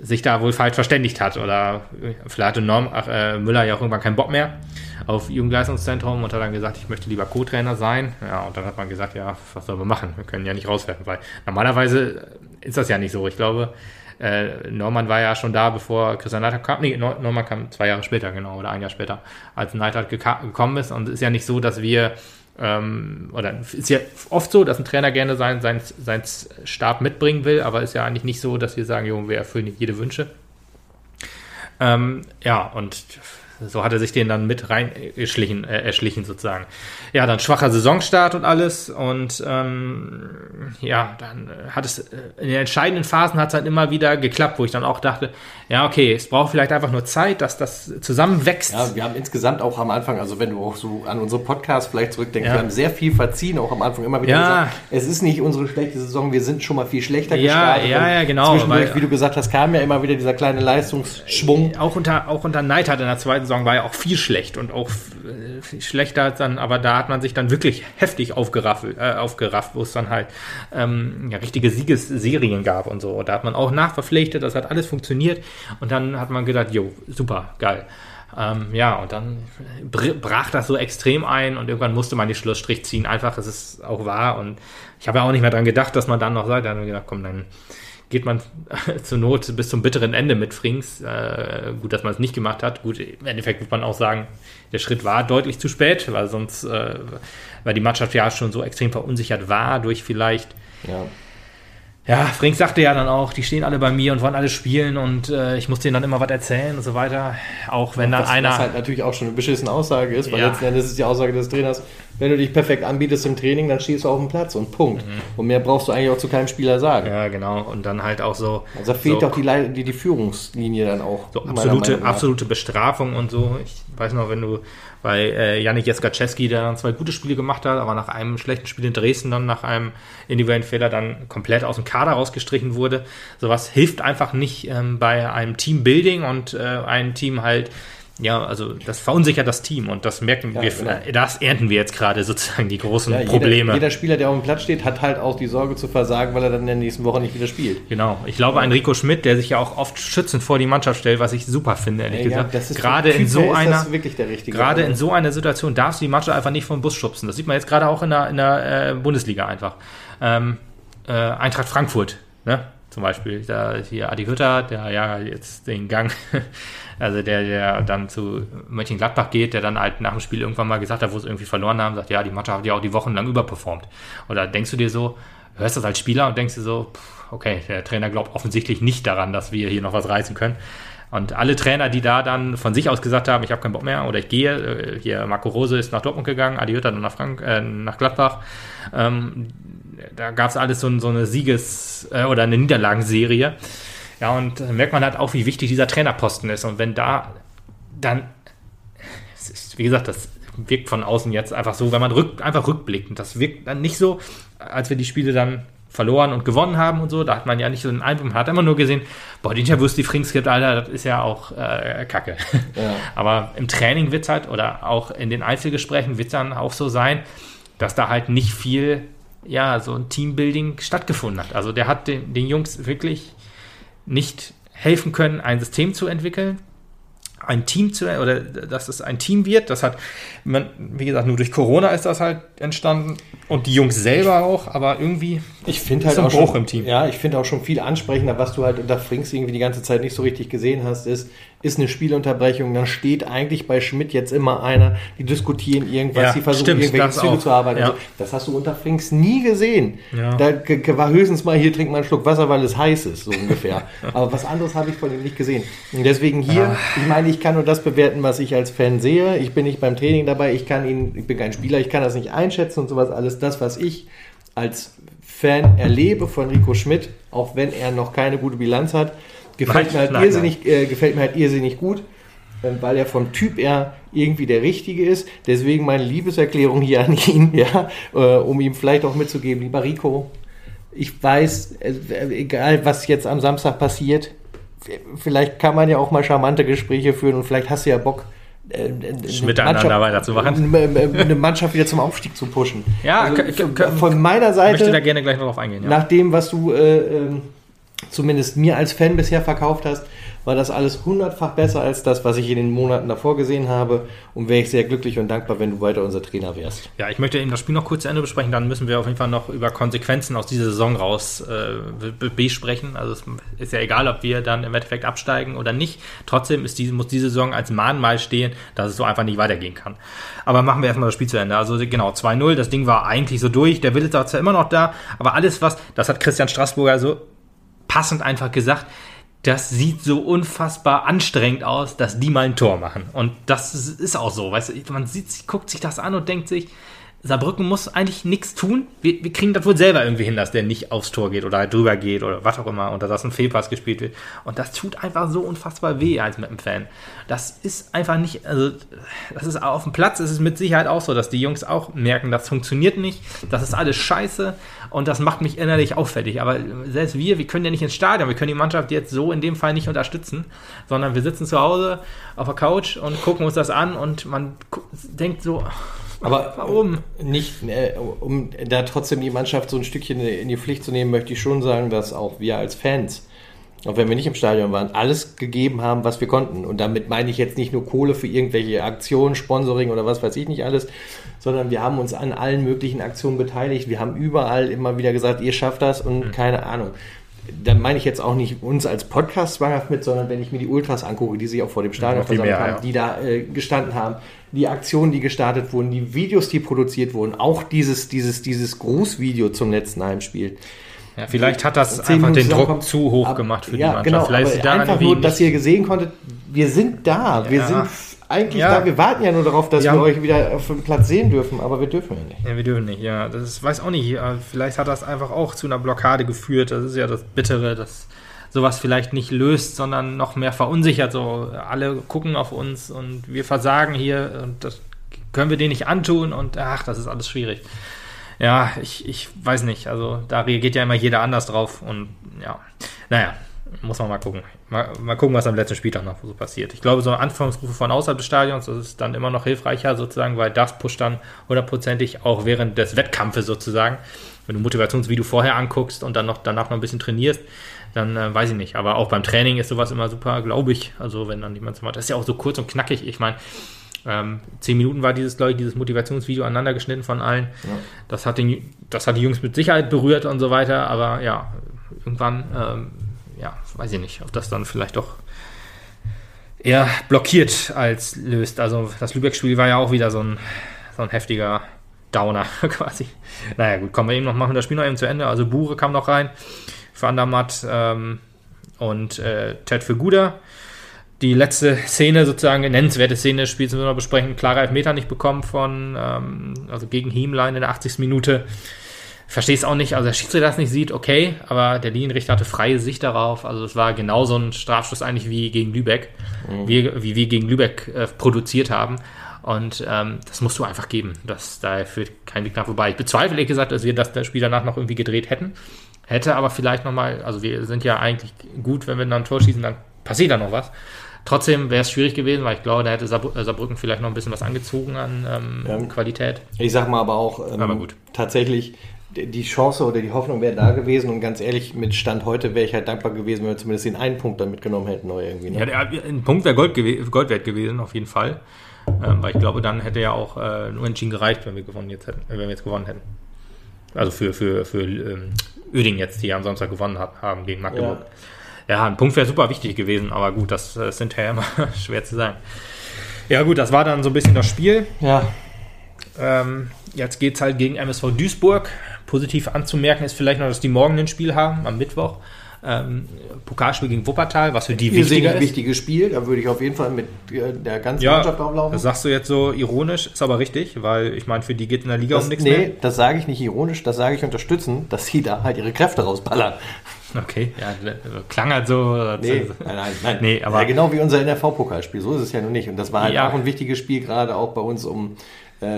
sich da wohl falsch verständigt hat. Oder vielleicht hatte Norm, ach, äh, Müller ja auch irgendwann keinen Bock mehr auf Jugendleistungszentrum und hat dann gesagt, ich möchte lieber Co-Trainer sein. Ja, und dann hat man gesagt, ja, was sollen wir machen? Wir können ja nicht rauswerfen, weil normalerweise ist das ja nicht so. Ich glaube, äh, Norman war ja schon da, bevor Christian Neidhardt kam. Nee, Norman kam zwei Jahre später, genau, oder ein Jahr später, als Neidhardt gekommen ist. Und es ist ja nicht so, dass wir ähm, oder ist ja oft so, dass ein Trainer gerne seinen sein, sein Stab mitbringen will, aber ist ja eigentlich nicht so, dass wir sagen, jo, wir erfüllen jede Wünsche. Ähm, ja, und so hat er sich den dann mit rein erschlichen, äh, erschlichen sozusagen. Ja, dann schwacher Saisonstart und alles und ähm, ja, dann hat es äh, in den entscheidenden Phasen hat es dann immer wieder geklappt, wo ich dann auch dachte, ja, okay, es braucht vielleicht einfach nur Zeit, dass das zusammenwächst. Ja, wir haben insgesamt auch am Anfang, also wenn du auch so an unsere Podcast vielleicht zurückdenkst, ja. wir haben sehr viel verziehen, auch am Anfang immer wieder ja. gesagt, es ist nicht unsere schlechte Saison, wir sind schon mal viel schlechter ja, gestartet. Ja, ja, genau. Zwischendurch, weil, wie du gesagt hast, kam ja immer wieder dieser kleine Leistungsschwung. Auch unter, auch unter Neidhardt in der zweiten Saison war ja auch viel schlecht und auch äh, schlechter als dann, aber da hat man sich dann wirklich heftig aufgeraffelt, äh, aufgerafft, wo es dann halt ähm, ja, richtige Siegesserien gab und so. Da hat man auch nachverpflichtet, das hat alles funktioniert und dann hat man gedacht, jo, super, geil. Ähm, ja, und dann brach das so extrem ein und irgendwann musste man die Schlussstrich ziehen. Einfach, es ist auch wahr. Und ich habe ja auch nicht mehr dran gedacht, dass man dann noch sagt, dann habe ich gedacht, komm, dann geht man zur Not bis zum bitteren Ende mit Frings. Äh, gut, dass man es nicht gemacht hat. Gut, im Endeffekt wird man auch sagen, der Schritt war deutlich zu spät, weil sonst, äh, weil die Mannschaft ja schon so extrem verunsichert war durch vielleicht Ja. ja, Frink sagte ja dann auch, die stehen alle bei mir und wollen alle spielen und äh, ich muss denen dann immer was erzählen und so weiter. Auch wenn dann was, einer. was halt natürlich auch schon eine beschissene Aussage ist, weil Ja. letzten Endes ist die Aussage des Trainers, wenn du dich perfekt anbietest im Training, dann stehst du auf dem Platz und Punkt. Und mehr brauchst du eigentlich auch zu keinem Spieler sagen. Mhm. ja, genau. Und dann halt auch so. Also da fehlt so, auch die, die, die Führungslinie dann auch. so absolute, absolute Bestrafung und so. Ich weiß noch, wenn du bei äh, Janik Jeskaczewski, der dann zwei gute Spiele gemacht hat, aber nach einem schlechten Spiel in Dresden dann nach einem individuellen Fehler dann komplett aus dem Kader rausgestrichen wurde. Sowas hilft einfach nicht ähm, bei einem Teambuilding und äh, ein Team halt, ja, also das verunsichert das Team und das merken Ja, wir, genau. das ernten wir jetzt gerade sozusagen die großen Ja, jeder, Probleme. Jeder Spieler, der auf dem Platz steht, hat halt auch die Sorge zu versagen, weil er dann in der nächsten Woche nicht wieder spielt. Genau. Ich glaube, ein Rico Schmidt, der sich ja auch oft schützend vor die Mannschaft stellt, was ich super finde, ehrlich Ja, gesagt. das ist gerade in so ist einer, das wirklich der richtige. gerade in Also, so einer Situation darfst du die Mannschaft einfach nicht vom Bus schubsen. Das sieht man jetzt gerade auch in der, in der äh, Bundesliga einfach. Ähm, äh, Eintracht Frankfurt, ne? Zum Beispiel. Da hier Adi Hütter, der ja jetzt den Gang, also der, der dann zu Mönchengladbach geht, der dann halt nach dem Spiel irgendwann mal gesagt hat, wo es irgendwie verloren haben, sagt, ja, die Mannschaft hat ja auch die Wochen lang überperformt. Oder denkst du dir so, hörst das als Spieler und denkst dir so, okay, der Trainer glaubt offensichtlich nicht daran, dass wir hier noch was reißen können. Und alle Trainer, die da dann von sich aus gesagt haben, ich habe keinen Bock mehr oder ich gehe, äh, hier Marco Rose ist nach Dortmund gegangen, Adi Hütter dann nach, Frank, äh, nach Gladbach, ähm, da gab es alles so, so eine Sieges- äh, oder eine Niederlagenserie. Ja, und merkt man halt auch, wie wichtig dieser Trainerposten ist. Und wenn da dann, es ist, wie gesagt, das wirkt von außen jetzt einfach so, wenn man rück, einfach rückblickt. Und das wirkt dann nicht so, als wir die Spiele dann verloren und gewonnen haben und so. Da hat man ja nicht so den Eindruck, man hat immer nur gesehen, boah, die Interviews, die Frings gibt, Alter, das ist ja auch äh, Kacke. Ja. Aber im Training wird es halt, oder auch in den Einzelgesprächen wird es dann auch so sein, dass da halt nicht viel, ja, so ein Teambuilding stattgefunden hat. Also der hat den, den Jungs wirklich nicht helfen können, ein System zu entwickeln, ein Team zu, oder dass es ein Team wird. Das hat, man, wie gesagt, nur durch Corona ist das halt entstanden und die Jungs selber auch, aber irgendwie Ich finde Ist halt ein auch schon, Bruch im Team. Ja, ich finde auch schon viel ansprechender, was du halt unter Frings irgendwie die ganze Zeit nicht so richtig gesehen hast, ist, ist eine Spielunterbrechung, dann steht eigentlich bei Schmidt jetzt immer einer, die diskutieren irgendwas, Ja, die versuchen stimmt, irgendwelche Züge auch. zu arbeiten. Ja. Also, das hast du unter Frings nie gesehen. Ja. Da war höchstens mal, hier trinkt man einen Schluck Wasser, weil es heiß ist, so ungefähr. Aber was anderes habe ich von ihm nicht gesehen. Und deswegen hier, ich meine, ich kann nur das bewerten, was ich als Fan sehe. Ich bin nicht beim Training dabei, ich kann ihn, ich bin kein Spieler, ich kann das nicht einschätzen und sowas alles. Das, was ich als Fan erlebe von Rico Schmidt, auch wenn er noch keine gute Bilanz hat, gefällt Nein, mir halt nein, irrsinnig, äh, gefällt mir halt irrsinnig gut, äh, weil er vom Typ her irgendwie der Richtige ist. Deswegen meine Liebeserklärung hier an ihn, ja, äh, um ihm vielleicht auch mitzugeben, lieber Rico, ich weiß, äh, egal was jetzt am Samstag passiert, vielleicht kann man ja auch mal charmante Gespräche führen und vielleicht hast du ja Bock, äh, Miteinander weiterzumachen. Eine, eine Mannschaft wieder zum Aufstieg zu pushen. Ja, also, von meiner ich möchte da Seite, gerne gleich noch drauf eingehen. Ja. nach dem, was du äh, ähm, zumindest mir als Fan bisher verkauft hast, war das alles hundertfach besser als das, was ich in den Monaten davor gesehen habe. Und wäre ich sehr glücklich und dankbar, wenn du weiter unser Trainer wärst. Ja, ich möchte eben das Spiel noch kurz zu Ende besprechen, dann müssen wir auf jeden Fall noch über Konsequenzen aus dieser Saison raus äh, besprechen. Also es ist ja egal, ob wir dann im Endeffekt absteigen oder nicht. Trotzdem ist diese, muss diese Saison als Mahnmal stehen, dass es so einfach nicht weitergehen kann. Aber machen wir erstmal das Spiel zu Ende. Also genau, 2-0, das Ding war eigentlich so durch, der Wille ist zwar immer noch da, aber alles was, das hat Christian Straßburger so passend einfach gesagt, das sieht so unfassbar anstrengend aus, dass die mal ein Tor machen. Und das ist auch so, weißt du, man sieht, guckt sich das an und denkt sich, Saarbrücken muss eigentlich nichts tun. Wir, wir, kriegen das wohl selber irgendwie hin, dass der nicht aufs Tor geht oder halt drüber geht oder was auch immer und dass ein Fehlpass gespielt wird. Und das tut einfach so unfassbar weh als mit einem Fan. Das ist einfach nicht, also das ist auf dem Platz, ist es mit Sicherheit auch so, dass die Jungs auch merken, das funktioniert nicht, das ist alles scheiße und das macht mich innerlich auffällig. Aber selbst wir, wir können ja nicht ins Stadion, wir können die Mannschaft jetzt so in dem Fall nicht unterstützen, sondern wir sitzen zu Hause auf der Couch und gucken uns das an und man denkt so, aber warum? Nicht, äh, um da trotzdem die Mannschaft so ein Stückchen in die Pflicht zu nehmen, möchte ich schon sagen, dass auch wir als Fans, auch wenn wir nicht im Stadion waren, alles gegeben haben, was wir konnten. Und damit meine ich jetzt nicht nur Kohle für irgendwelche Aktionen, Sponsoring oder was weiß ich nicht alles, sondern wir haben uns an allen möglichen Aktionen beteiligt. Wir haben überall immer wieder gesagt, ihr schafft das und mhm. keine Ahnung da meine ich jetzt auch nicht uns als Podcast zwanghaft mit, sondern wenn ich mir die Ultras angucke, die sich auch vor dem Stadion ja, versammelt haben, ja. die da äh, gestanden haben, die Aktionen, die gestartet wurden, die Videos, die produziert wurden, auch dieses, dieses, dieses Grußvideo zum letzten Heimspiel. Ja, vielleicht hat das einfach den Druck zu hoch ab, gemacht für ja, die Mannschaft. Genau, vielleicht einfach nur, dass ihr gesehen konntet, wir sind da, wir sind eigentlich ja. da, wir warten ja nur darauf, dass ja. wir euch wieder auf dem Platz sehen dürfen, aber wir dürfen ja nicht. Ja, wir dürfen nicht, ja. Das ist, weiß auch nicht, vielleicht hat das einfach auch zu einer Blockade geführt. Das ist ja das Bittere, dass sowas vielleicht nicht löst, sondern noch mehr verunsichert. So, alle gucken auf uns und wir versagen hier und das können wir denen nicht antun und ach, das ist alles schwierig. Ja, ich, ich weiß nicht. Also da reagiert ja immer jeder anders drauf und ja, naja, muss man mal gucken. Mal, mal gucken, was am letzten Spieltag noch so passiert. Ich glaube, so Anführungsrufe von außerhalb des Stadions, das ist dann immer noch hilfreicher sozusagen, weil das pusht dann hundertprozentig auch während des Wettkampfes sozusagen. Wenn du Motivationsvideo vorher anguckst und dann noch danach noch ein bisschen trainierst, dann äh, weiß ich nicht. Aber auch beim Training ist sowas immer super, glaube ich. Also wenn dann jemand so macht, das ist ja auch so kurz und knackig. Ich meine, ähm, zehn Minuten war dieses, glaube ich, dieses Motivationsvideo aneinander geschnitten von allen. Ja. Das, hat den, das hat die Jungs mit Sicherheit berührt und so weiter, aber ja, irgendwann ähm, ja, weiß ich nicht, ob das dann vielleicht doch eher blockiert als löst. Also das Lübeck-Spiel war ja auch wieder so ein, so ein heftiger Downer quasi. Naja, gut, kommen wir eben noch, machen das Spiel noch eben zu Ende. Also Bure kam noch rein für Andermatt ähm, und äh, Ted für Guda. Die letzte Szene, sozusagen nennenswerte Szene des Spiels, müssen wir noch besprechen. Klare Elfmeter nicht bekommen von, ähm, also gegen Hiemlein in der 80. Minute verstehe es auch nicht. Also der Schiedsrichter das nicht sieht, okay, aber der Linienrichter hatte freie Sicht darauf. Also es war genauso ein Strafstoß eigentlich wie gegen Lübeck, mhm. wie, wie wir gegen Lübeck äh, produziert haben. Und ähm, das musst du einfach geben. Das, da führt kein Weg nach vorbei. Ich bezweifle ehrlich gesagt, dass wir das, das Spiel danach noch irgendwie gedreht hätten. Hätte aber vielleicht nochmal, also wir sind ja eigentlich gut, wenn wir dann ein Tor schießen, dann passiert da noch was. Trotzdem wäre es schwierig gewesen, weil ich glaube, da hätte Saarbrücken vielleicht noch ein bisschen was angezogen an ähm, ja. Qualität. Ich sag mal aber auch, ähm, aber gut. tatsächlich, die Chance oder die Hoffnung wäre da gewesen und ganz ehrlich, mit Stand heute wäre ich halt dankbar gewesen, wenn wir zumindest den einen Punkt dann mitgenommen hätten. Oder irgendwie, ne? Ja, der, ein Punkt wäre Gold, Gold, wert gewesen, auf jeden Fall. Ähm, weil ich glaube, dann hätte ja auch äh, nur entschieden gereicht, wenn wir gewonnen jetzt hätten, wenn wir jetzt gewonnen hätten. Also für, für, für ähm, Öding jetzt, die am Samstag gewonnen hat, haben gegen Magdeburg. Ja, ja ein Punkt wäre super wichtig gewesen, aber gut, das ist hinterher immer schwer zu sagen. Ja, gut, das war dann so ein bisschen das Spiel. Ja. Ähm, jetzt geht es halt gegen MSV Duisburg. Positiv anzumerken ist vielleicht noch, dass die morgen ein Spiel haben, am Mittwoch. Ähm, Pokalspiel gegen Wuppertal, was für die wichtiger ist. Ein wichtiges Spiel, da würde ich auf jeden Fall mit äh, der ganzen ja, Mannschaft auflaufen. Das sagst du jetzt so ironisch, ist aber richtig, weil ich meine, für die geht in der Liga das, um nichts nee, mehr. Nee, das sage ich nicht ironisch, das sage ich unterstützen, dass sie da halt ihre Kräfte rausballern. Okay, ja, klang halt so. Nee, nein, nein, nein. Nee, aber ja, genau wie unser NRV-Pokalspiel, so ist es ja noch nicht. Und das war halt ja. auch ein wichtiges Spiel, gerade auch bei uns, um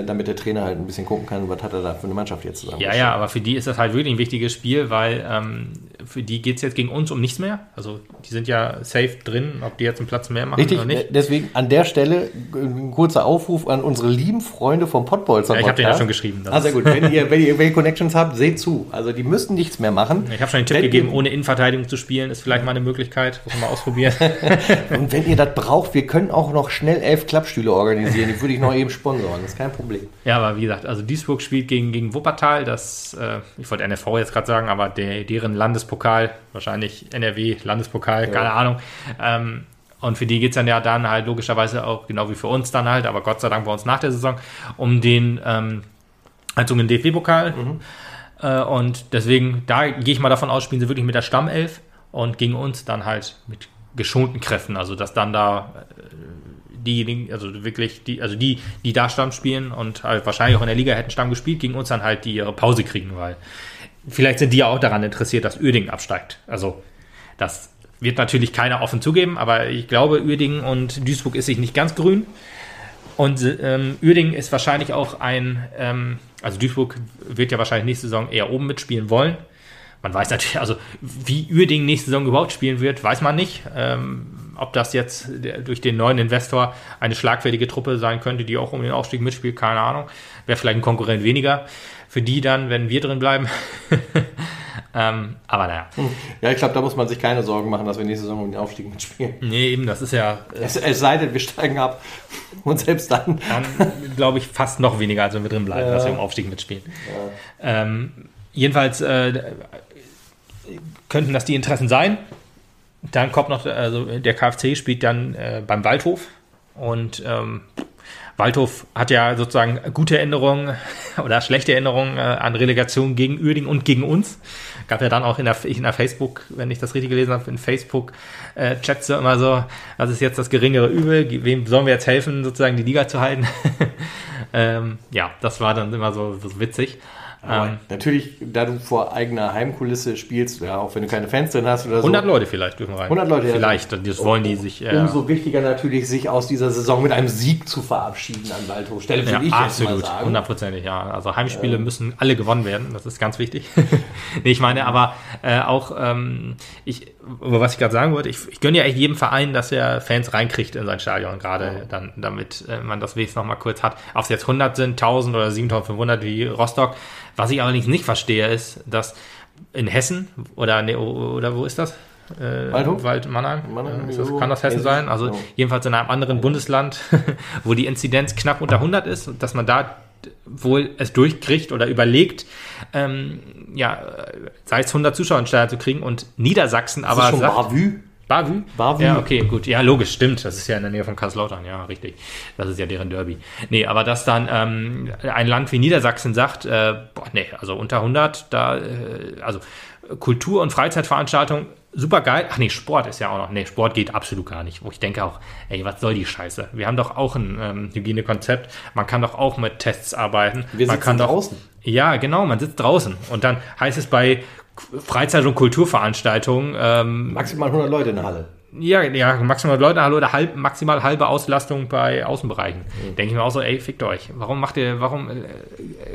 damit der Trainer halt ein bisschen gucken kann, was hat er da für eine Mannschaft jetzt zusammen. Ja, ja, aber für die ist das halt wirklich ein wichtiges Spiel, weil ähm, für die geht es jetzt gegen uns um nichts mehr. Also die sind ja safe drin, ob die jetzt einen Platz mehr machen Richtig, oder nicht. Deswegen an der Stelle ein kurzer Aufruf an unsere lieben Freunde vom Podbolzer ja, Ich habe den ja schon geschrieben. Ah, sehr gut. Wenn ihr, wenn ihr welche Connections habt, seht zu. Also die müssen nichts mehr machen. Ich habe schon den Tipp wenn gegeben, ohne Innenverteidigung zu spielen, ist vielleicht mal eine Möglichkeit. Muss man mal ausprobieren. Und wenn ihr das braucht, wir können auch noch schnell elf Klappstühle organisieren. Die würde ich noch eben sponsoren. Das ist kein Problem. Ja, aber wie gesagt, also Duisburg spielt gegen, gegen Wuppertal, das, äh, ich wollte NRV jetzt gerade sagen, aber der, deren Landespokal, wahrscheinlich NRW, Landespokal, ja. keine Ahnung. Ähm, und für die geht es dann ja dann halt logischerweise auch, genau wie für uns dann halt, aber Gott sei Dank bei uns nach der Saison, um den ähm, halt um den DFB-Pokal. Mhm. Äh, und deswegen, da gehe ich mal davon aus, spielen sie wirklich mit der Stammelf und gegen uns dann halt mit geschonten Kräften. Also dass dann da äh, diejenigen, also wirklich, die, also die, die da Stamm spielen und halt wahrscheinlich auch in der Liga hätten Stamm gespielt, gegen uns dann halt die ihre Pause kriegen, weil vielleicht sind die ja auch daran interessiert, dass Uerdingen absteigt. Also das wird natürlich keiner offen zugeben, aber ich glaube, Uerdingen und Duisburg ist sich nicht ganz grün. Und ähm, ist wahrscheinlich auch ein, ähm, also Duisburg wird ja wahrscheinlich nächste Saison eher oben mitspielen wollen. Man weiß natürlich, also wie Uerdingen nächste Saison überhaupt spielen wird, weiß man nicht. Ähm, ob das jetzt durch den neuen Investor eine schlagfertige Truppe sein könnte, die auch um den Aufstieg mitspielt, keine Ahnung. Wäre vielleicht ein Konkurrent weniger für die dann, wenn wir drin bleiben. ähm, aber naja. Hm. Ja, ich glaube, da muss man sich keine Sorgen machen, dass wir nächste Saison um den Aufstieg mitspielen. Nee, eben, das ist ja. Äh, es, es, sei denn, wir steigen ab. Und selbst dann. Dann glaube ich fast noch weniger, als wenn wir drin bleiben, ja. dass wir um Aufstieg mitspielen. Ja. Ähm, jedenfalls äh, könnten das die Interessen sein. Dann kommt noch, also der KfC spielt dann äh, beim Waldhof und ähm, Waldhof hat ja sozusagen gute Erinnerungen oder schlechte Erinnerungen äh, an Relegation gegen Uerdingen und gegen uns. Gab ja dann auch in der, in der Facebook, wenn ich das richtig gelesen habe, in Facebook-Chats äh, immer so, was ist jetzt das geringere Übel, wem sollen wir jetzt helfen, sozusagen die Liga zu halten? ähm, ja, das war dann immer so, so witzig. Ähm, natürlich, da du vor eigener Heimkulisse spielst, ja, auch wenn du keine Fans drin hast oder so. 100 Leute vielleicht dürfen rein. 100 Leute, Vielleicht, ja. das wollen die sich. Äh, Umso wichtiger natürlich, sich aus dieser Saison mit einem Sieg zu verabschieden an Waldhof. Stelle ja, ich absolut. Hundertprozentig, ja. Also Heimspiele äh. müssen alle gewonnen werden, das ist ganz wichtig. nee, ich meine aber äh, auch, ähm, ich, was ich gerade sagen wollte, ich, ich gönne ja echt jedem Verein, dass er Fans reinkriegt in sein Stadion, gerade ja. dann, damit äh, man das wenigstens noch mal kurz hat. Ob es jetzt 100 sind, 1000 oder 7500 wie Rostock, was ich allerdings nicht verstehe, ist, dass in Hessen oder, nee, oder wo ist das? Äh, Waldhof? Wald Mannheim. Mannheim das, kann das Hessen sein? Also ja. jedenfalls in einem anderen Bundesland, wo die Inzidenz knapp unter 100 ist, dass man da wohl es durchkriegt oder überlegt, ähm, ja, sei es 100 Zuschauer in Stadion zu kriegen und Niedersachsen aber ist das schon sagt, Bavü? Bavü? Ja, okay, gut. Ja, logisch, stimmt. Das ist ja in der Nähe von Kaiserslautern. Ja, richtig. Das ist ja deren Derby. Nee, aber dass dann ähm, ein Land wie Niedersachsen sagt, äh, boah, nee, also unter 100, da, äh, also Kultur- und Freizeitveranstaltung, super geil. Ach nee, Sport ist ja auch noch. Nee, Sport geht absolut gar nicht. Wo ich denke auch, ey, was soll die Scheiße? Wir haben doch auch ein ähm, Hygienekonzept. Man kann doch auch mit Tests arbeiten. Wir man kann doch, draußen. Ja, genau, man sitzt draußen. Und dann heißt es bei Freizeit- und Kulturveranstaltungen. Ähm, maximal 100 Leute in der Halle. Ja, ja, maximal Leute oder halb, maximal halbe Auslastung bei Außenbereichen. Mhm. Denke ich mir auch so, ey, fickt euch. Warum macht ihr, warum äh,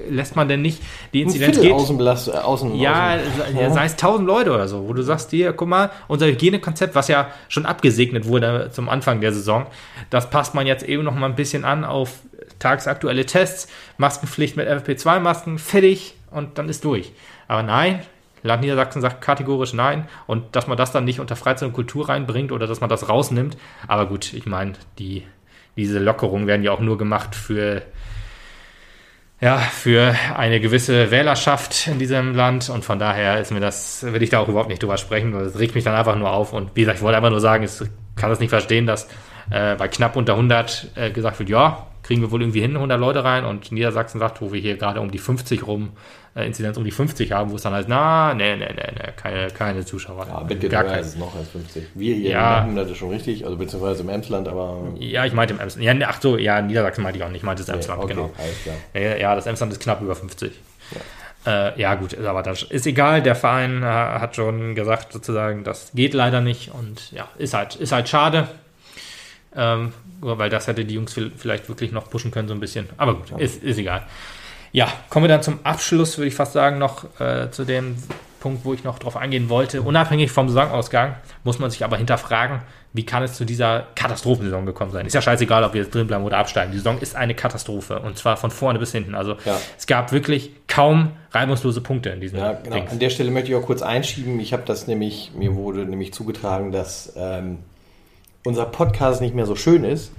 lässt man denn nicht die Inzidenz geht? Außenbelast, äh, außen, ja, außen. ja, sei es 1000 Leute oder so, wo du sagst, hier, guck mal, unser Hygienekonzept, was ja schon abgesegnet wurde zum Anfang der Saison, das passt man jetzt eben noch mal ein bisschen an auf tagsaktuelle Tests, Maskenpflicht mit FFP2-Masken, fertig und dann ist durch. Aber nein, Land Niedersachsen sagt kategorisch nein. Und dass man das dann nicht unter Freizeit und Kultur reinbringt oder dass man das rausnimmt. Aber gut, ich meine, die, diese Lockerungen werden ja auch nur gemacht für, ja, für eine gewisse Wählerschaft in diesem Land. Und von daher ist mir das, will ich da auch überhaupt nicht drüber sprechen, weil es regt mich dann einfach nur auf. Und wie gesagt, ich wollte einfach nur sagen, ich kann das nicht verstehen, dass äh, bei knapp unter 100 äh, gesagt wird, ja, kriegen wir wohl irgendwie hin, 100 Leute rein. Und Niedersachsen sagt, wo wir hier gerade um die 50 rum, äh, Inzidenz um die 50 haben, wo es dann heißt, na, nee, nee, nee, nee keine, keine Zuschauer. Ja, kein. ist es noch als 50. Wir hier ja. in das ist schon richtig, also beziehungsweise im Emsland, aber... Ja, ich meinte im Emsland. Ja, ach so, ja, Niedersachsen meinte ich auch nicht, ich meinte das Emsland, okay, genau. Ja, ja, das Emsland ist knapp über 50. Ja. Äh, ja, gut, aber das ist egal. Der Verein äh, hat schon gesagt, sozusagen, das geht leider nicht und ja, ist halt, ist halt schade. Ähm, weil das hätte die Jungs vielleicht wirklich noch pushen können, so ein bisschen. Aber gut, ja. ist, ist egal. Ja, kommen wir dann zum Abschluss, würde ich fast sagen, noch äh, zu dem Punkt, wo ich noch drauf eingehen wollte. Unabhängig vom Saisonausgang muss man sich aber hinterfragen, wie kann es zu dieser Katastrophensaison gekommen sein? Ist ja scheißegal, ob wir jetzt drin bleiben oder absteigen. Die Saison ist eine Katastrophe und zwar von vorne bis hinten. Also ja. es gab wirklich kaum reibungslose Punkte in diesem Ja, genau. An der Stelle möchte ich auch kurz einschieben. Ich habe das nämlich, mir wurde nämlich zugetragen, dass ähm, unser Podcast nicht mehr so schön ist.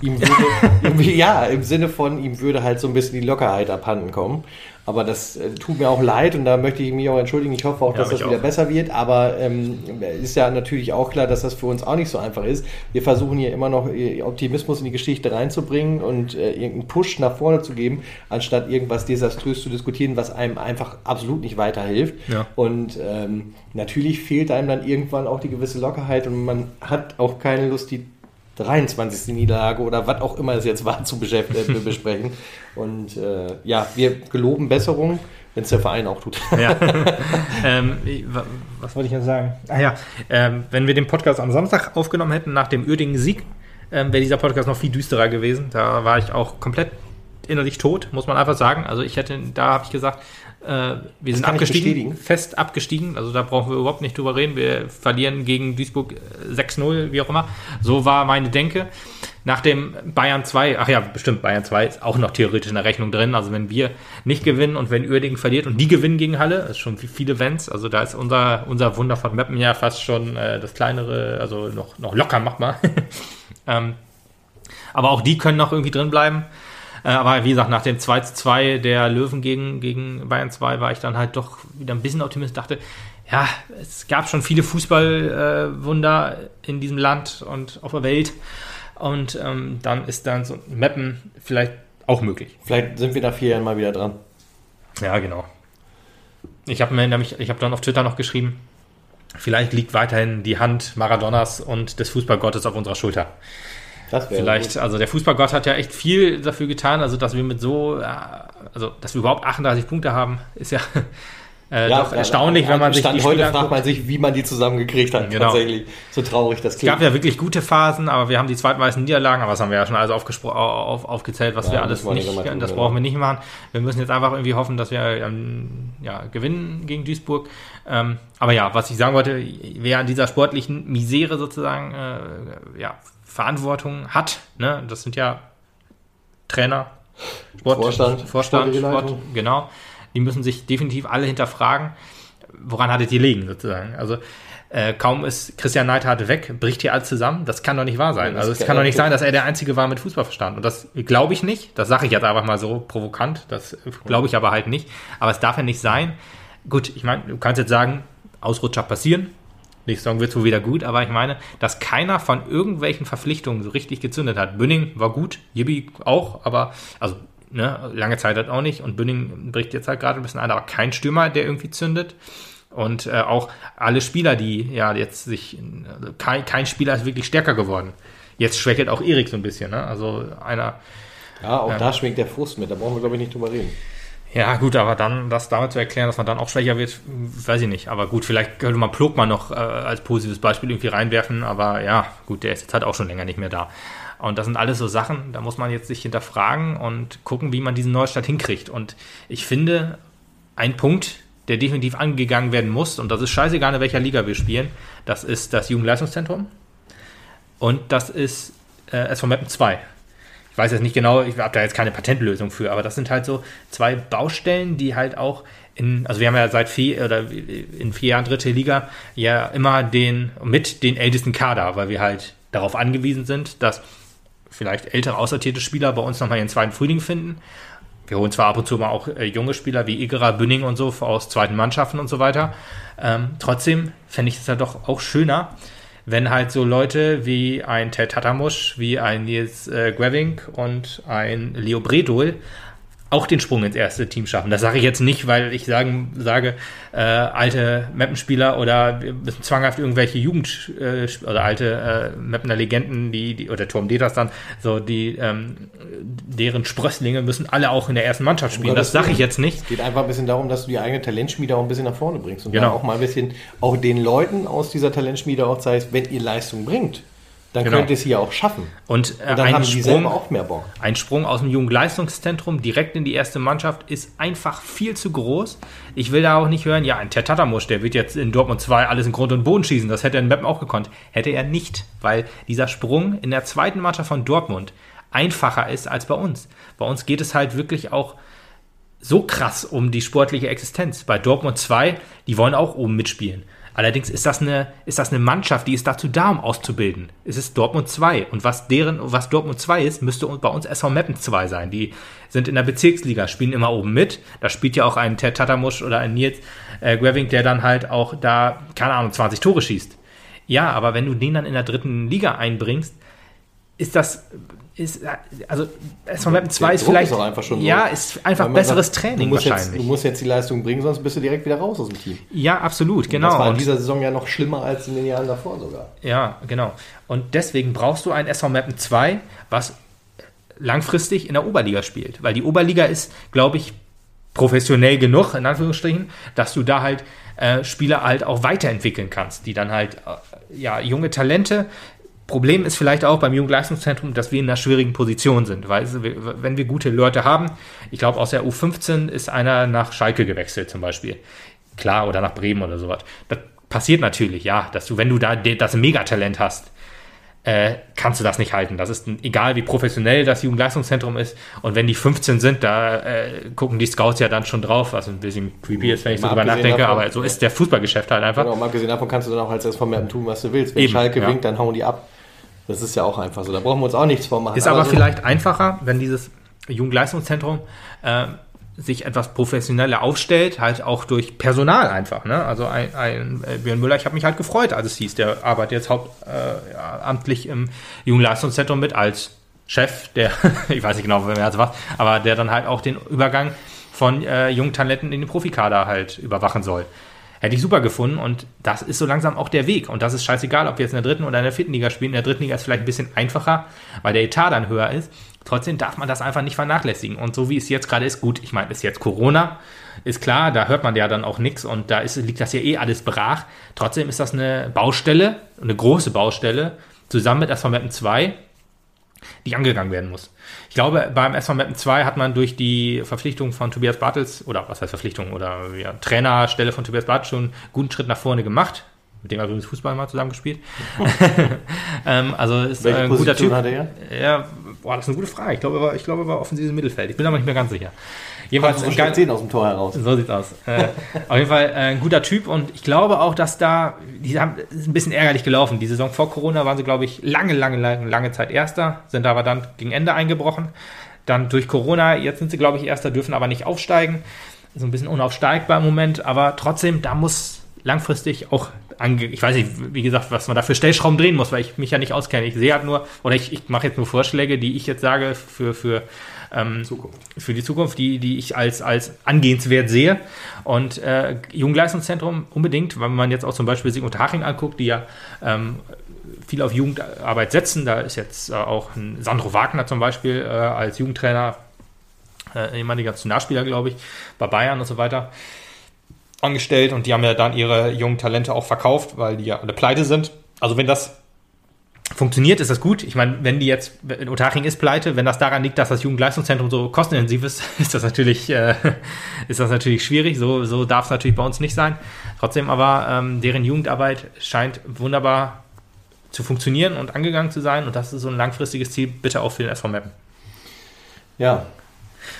Ihm würde, ja, im Sinne von, ihm würde halt so ein bisschen die Lockerheit abhanden kommen. Aber das äh, tut mir auch leid und da möchte ich mich auch entschuldigen. Ich hoffe auch, dass das wieder auch. besser wird. Aber ähm, ist ja natürlich auch klar, dass das für uns auch nicht so einfach ist. Wir versuchen hier immer noch äh, Optimismus in die Geschichte reinzubringen und äh, irgendeinen Push nach vorne zu geben, anstatt irgendwas desaströs zu diskutieren, was einem einfach absolut nicht weiterhilft. Ja. Und ähm, natürlich fehlt einem dann irgendwann auch die gewisse Lockerheit und man hat auch keine Lust, die 23. Niederlage oder was auch immer es jetzt war zu äh, besprechen. Und äh, ja, wir geloben Besserung, wenn es der Verein auch tut. Ja. ähm, was wollte ich jetzt sagen? Ah ja, ähm, wenn wir den Podcast am Samstag aufgenommen hätten nach dem Uerdingen Sieg, ähm, wäre dieser Podcast noch viel düsterer gewesen. Da war ich auch komplett innerlich tot, muss man einfach sagen. Also ich hätte, da habe ich gesagt, äh, wir sind abgestiegen, fest abgestiegen. Also da brauchen wir überhaupt nicht drüber reden. Wir verlieren gegen Duisburg 6-0, äh, wie auch immer. So war meine Denke. Nach dem Bayern 2, ach ja, bestimmt, Bayern 2 ist auch noch theoretisch in der Rechnung drin. Also wenn wir nicht gewinnen und wenn Uerdingen verliert und die gewinnen gegen Halle, ist schon viele Events. Also da ist unser, unser Wunder von Meppen ja fast schon äh, das kleinere, also noch, noch locker machbar. ähm, aber auch die können noch irgendwie drin bleiben. Äh, aber wie gesagt, nach dem 2 zu 2 der Löwen gegen, gegen Bayern 2 war ich dann halt doch wieder ein bisschen optimistisch. Dachte, ja, es gab schon viele Fußballwunder äh, in diesem Land und auf der Welt. Und ähm, dann ist dann so ein Mappen vielleicht auch möglich. Vielleicht sind wir da vier Jahren mal wieder dran. Ja, genau. Ich habe mir nämlich, ich habe dann auf Twitter noch geschrieben, vielleicht liegt weiterhin die Hand Maradonas und des Fußballgottes auf unserer Schulter. Das Vielleicht, gut. also der Fußballgott hat ja echt viel dafür getan, also dass wir mit so, äh, also dass wir überhaupt 38 Punkte haben, ist ja, äh, ja doch erstaunlich, wenn man sich Stand die heute fragt man sich, wie man die zusammengekriegt hat. Genau. Tatsächlich, so traurig das klingt. Es gab ja wirklich gute Phasen, aber wir haben die zweitmeisten Niederlagen, aber das haben wir ja schon alles auf, aufgezählt, was ja, wir alles nicht, tun, das brauchen wir nicht machen. Wir müssen jetzt einfach irgendwie hoffen, dass wir ähm, ja, gewinnen gegen Duisburg. Ähm, aber ja, was ich sagen wollte, wer an dieser sportlichen Misere sozusagen äh, ja, Verantwortung hat. Ne? Das sind ja Trainer, Sport, Vorstand, Vorstand Sport, genau. Die müssen sich definitiv alle hinterfragen, woran hattet ihr liegen sozusagen. Also äh, kaum ist Christian Neidhardt weg, bricht hier alles zusammen. Das kann doch nicht wahr sein. Also es kann doch nicht sein, dass er der Einzige war mit Fußballverstand. Und das glaube ich nicht. Das sage ich jetzt einfach mal so provokant. Das glaube ich aber halt nicht. Aber es darf ja nicht sein. Gut, ich meine, du kannst jetzt sagen, Ausrutscher passieren. Nächste Saison wird es wohl wieder gut, aber ich meine, dass keiner von irgendwelchen Verpflichtungen so richtig gezündet hat. Bünning war gut, Jibi auch, aber, also, ne, lange Zeit hat auch nicht und Bünning bricht jetzt halt gerade ein bisschen ein, aber kein Stürmer, der irgendwie zündet. Und äh, auch alle Spieler, die ja jetzt sich, kein, kein Spieler ist wirklich stärker geworden. Jetzt schwächelt auch Erik so ein bisschen, ne? Also einer. Ja, auch ähm, da schwingt der Frust mit, da brauchen wir, glaube ich, nicht drüber reden. Ja, gut, aber dann das damit zu erklären, dass man dann auch schwächer wird, weiß ich nicht. Aber gut, vielleicht könnte man Plogmann noch äh, als positives Beispiel irgendwie reinwerfen, aber ja, gut, der ist jetzt halt auch schon länger nicht mehr da. Und das sind alles so Sachen, da muss man jetzt sich hinterfragen und gucken, wie man diesen Neustart hinkriegt. Und ich finde, ein Punkt, der definitiv angegangen werden muss, und das ist scheißegal, in welcher Liga wir spielen, das ist das Jugendleistungszentrum und das ist äh, SV Mappen 2 ich weiß jetzt nicht genau, ich habe da jetzt keine Patentlösung für, aber das sind halt so zwei Baustellen, die halt auch in, also wir haben ja seit vier oder in vier Jahren dritte Liga ja immer den mit den ältesten Kader, weil wir halt darauf angewiesen sind, dass vielleicht ältere aussortierte Spieler bei uns nochmal ihren zweiten Frühling finden. Wir holen zwar ab und zu mal auch äh, junge Spieler wie Igera, Bünning und so aus zweiten Mannschaften und so weiter. Ähm, trotzdem fände ich es ja doch auch schöner, wenn halt so Leute wie ein Ted Tatamusch, wie ein Nils äh, Greving und ein Leo Bredol auch den Sprung ins erste Team schaffen. Das sage ich jetzt nicht, weil ich sagen, sage, äh, alte Mappenspieler oder wir müssen zwanghaft irgendwelche Jugend- äh, oder alte äh, Mappener Legenden, die, die, oder Tom Deters dann, so die, ähm, deren Sprösslinge müssen alle auch in der ersten Mannschaft spielen. Um das sage ich jetzt nicht. Es geht einfach ein bisschen darum, dass du die eigene Talentschmiede auch ein bisschen nach vorne bringst und genau. auch mal ein bisschen auch den Leuten aus dieser Talentschmiede auch zeigst, wenn ihr Leistung bringt, dann genau. könnt ihr es hier auch schaffen. Und, äh, und dann haben die Sprung, auch mehr Bock. Ein Sprung aus dem Jugendleistungszentrum direkt in die erste Mannschaft ist einfach viel zu groß. Ich will da auch nicht hören, ja, ein Tertatamusch, der wird jetzt in Dortmund 2 alles in Grund und Boden schießen. Das hätte er in Meppen auch gekonnt. Hätte er nicht, weil dieser Sprung in der zweiten Mannschaft von Dortmund einfacher ist als bei uns. Bei uns geht es halt wirklich auch so krass um die sportliche Existenz. Bei Dortmund 2, die wollen auch oben mitspielen. Allerdings ist das eine, ist das eine Mannschaft, die ist dazu da, um auszubilden. Es ist Dortmund 2. Und was deren, was Dortmund 2 ist, müsste bei uns SV Meppen 2 sein. Die sind in der Bezirksliga, spielen immer oben mit. Da spielt ja auch ein Ted Tatamusch oder ein Nils äh, Greving, der dann halt auch da, keine Ahnung, 20 Tore schießt. Ja, aber wenn du den dann in der dritten Liga einbringst, ist das ist, also SV Mappen 2 ist Druck vielleicht ist auch einfach schon so. ja, ist einfach besseres sagt, Training du wahrscheinlich. Jetzt, du musst jetzt die Leistung bringen, sonst bist du direkt wieder raus aus dem Team. ja, absolut, Das genau. war in Und- dieser Saison ja noch schlimmer als in den Jahren davor sogar. Ja, genau. Und deswegen brauchst du ein SV Mappen 2, was langfristig in der Oberliga spielt. Weil die Oberliga ist, glaube ich, professionell genug, in Anführungsstrichen, dass du da halt äh, Spieler halt auch weiterentwickeln kannst, die dann halt, äh, ja, junge Talente. Problem ist vielleicht auch beim Jugendleistungszentrum, dass wir in einer schwierigen Position sind, weil wenn wir gute Leute haben, ich glaube aus der U15 ist einer nach Schalke gewechselt zum Beispiel, klar, oder nach Bremen oder sowas. Das passiert natürlich, ja, dass du, wenn du da das Megatalent hast, äh, kannst du das nicht halten. Das ist egal, wie professionell das Jugendleistungszentrum ist. Und wenn die 15 sind, da äh, gucken die Scouts ja dann schon drauf, was ein bisschen creepy ist, wenn ich so Mal drüber abgesehen nachdenke. davon- aber so ist der Fußballgeschäft halt einfach. Genau, mal abgesehen davon kannst du dann auch als Mappen tun, was du willst. Wenn Eben, Schalke ja. winkt, dann hauen die ab. Das ist ja auch einfach so. Da brauchen wir uns auch nichts vormachen. Ist aber so- vielleicht einfacher, wenn dieses Jugendleistungszentrum äh, sich etwas professioneller aufstellt, halt auch durch Personal einfach. Ne? Also ein, ein äh, Björn Müller, ich habe mich halt gefreut, als es hieß, der arbeitet jetzt hauptamtlich äh, im Jugendleistungszentrum mit als Chef, der, ich weiß nicht genau, wer das war, aber der dann halt auch den Übergang von äh, jungen Talenten in den Profikader halt überwachen soll. Hätte ich super gefunden und das ist so langsam auch der Weg. Und das ist scheißegal, ob wir jetzt in der dritten oder in der vierten Liga spielen. In der dritten Liga ist vielleicht ein bisschen einfacher, weil der Etat dann höher ist. Trotzdem darf man das einfach nicht vernachlässigen. Und so wie es jetzt gerade ist, gut, ich meine, ist jetzt Corona, ist klar, da hört man ja dann auch nichts und da ist, liegt das ja eh alles brach. Trotzdem ist das eine Baustelle, eine große Baustelle, zusammen mit Mappen 2, die angegangen werden muss. Ich glaube, beim SV Mappen 2 hat man durch die Verpflichtung von Tobias Bartels, oder was heißt Verpflichtung, oder ja, Trainerstelle von Tobias Bartels schon einen guten Schritt nach vorne gemacht. Mit dem hat übrigens Fußball mal zusammengespielt. ähm, also ist Welche äh, ein guter Position Typ. hat er? Ja, boah, das ist eine gute Frage. Ich glaube, er war, ich glaube, er war offensives Mittelfeld. Ich bin aber nicht mehr ganz sicher. Jedenfalls ein sehen aus dem Tor heraus. so sieht's aus. Äh, auf jeden Fall äh, ein guter Typ und ich glaube auch, dass da, die haben, ist ein bisschen ärgerlich gelaufen. Die Saison vor Corona waren sie, glaube ich, lange, lange, lange, lange Zeit Erster, sind aber dann gegen Ende eingebrochen. Dann durch Corona, jetzt sind sie, glaube ich, Erster, dürfen aber nicht aufsteigen. So ein bisschen unaufsteigbar im Moment, aber trotzdem, da muss langfristig auch ange ich weiß nicht, wie gesagt, was man da für Stellschrauben drehen muss, weil ich mich ja nicht auskenne. Ich sehe halt nur, oder ich, ich mache jetzt nur Vorschläge, die ich jetzt sage für, für ähm, Zukunft. für die Zukunft, die, die ich als, als angehenswert sehe. Und äh, Jugendleistungszentrum unbedingt, weil man jetzt auch zum Beispiel Sigmund Haching anguckt, die ja ähm, viel auf Jugendarbeit setzen. Da ist jetzt äh, auch ein Sandro Wagner zum Beispiel äh, als Jugendtrainer, äh, ehemaliger Nationalspieler, glaube ich, bei Bayern und so weiter angestellt und die haben ja dann ihre jungen Talente auch verkauft, weil die ja alle pleite sind. Also wenn das funktioniert, ist das gut. Ich meine, wenn die jetzt, wenn Otaching ist pleite, wenn das daran liegt, dass das Jugendleistungszentrum so kostenintensiv ist, ist das natürlich, äh, ist das natürlich schwierig. So, so darf es natürlich bei uns nicht sein. Trotzdem aber, ähm, deren Jugendarbeit scheint wunderbar zu funktionieren und angegangen zu sein. Und das ist so ein langfristiges Ziel, bitte auch für den SV Meppen. Ja,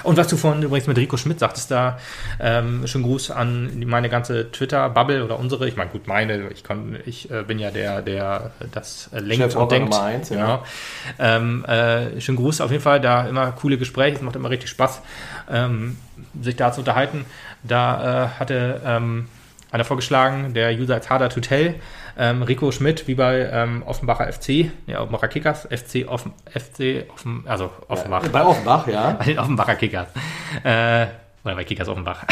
Und was du vorhin übrigens mit Rico Schmidt sagtest, da ähm, schönen Gruß an meine ganze Twitter-Bubble oder unsere. Ich meine, gut, meine, ich, kon, ich äh, bin ja der, der das äh, lenkt Chefrocker und denkt. Nummer eins, ja. Genau. Ähm, äh, schönen Gruß auf jeden Fall, da immer coole Gespräche, es macht immer richtig Spaß, ähm, sich da zu unterhalten. Da äh, hatte ähm, einer vorgeschlagen, der User als Harder to Tell, ähm, Rico Schmidt, wie bei ähm, Offenbacher FC, ja, Offenbacher Kickers, FC, Offen, FC, Offen, also Offenbach. bei Offenbach, ja. Bei den Offenbacher Kickers. Äh, oder bei Kickers Offenbach.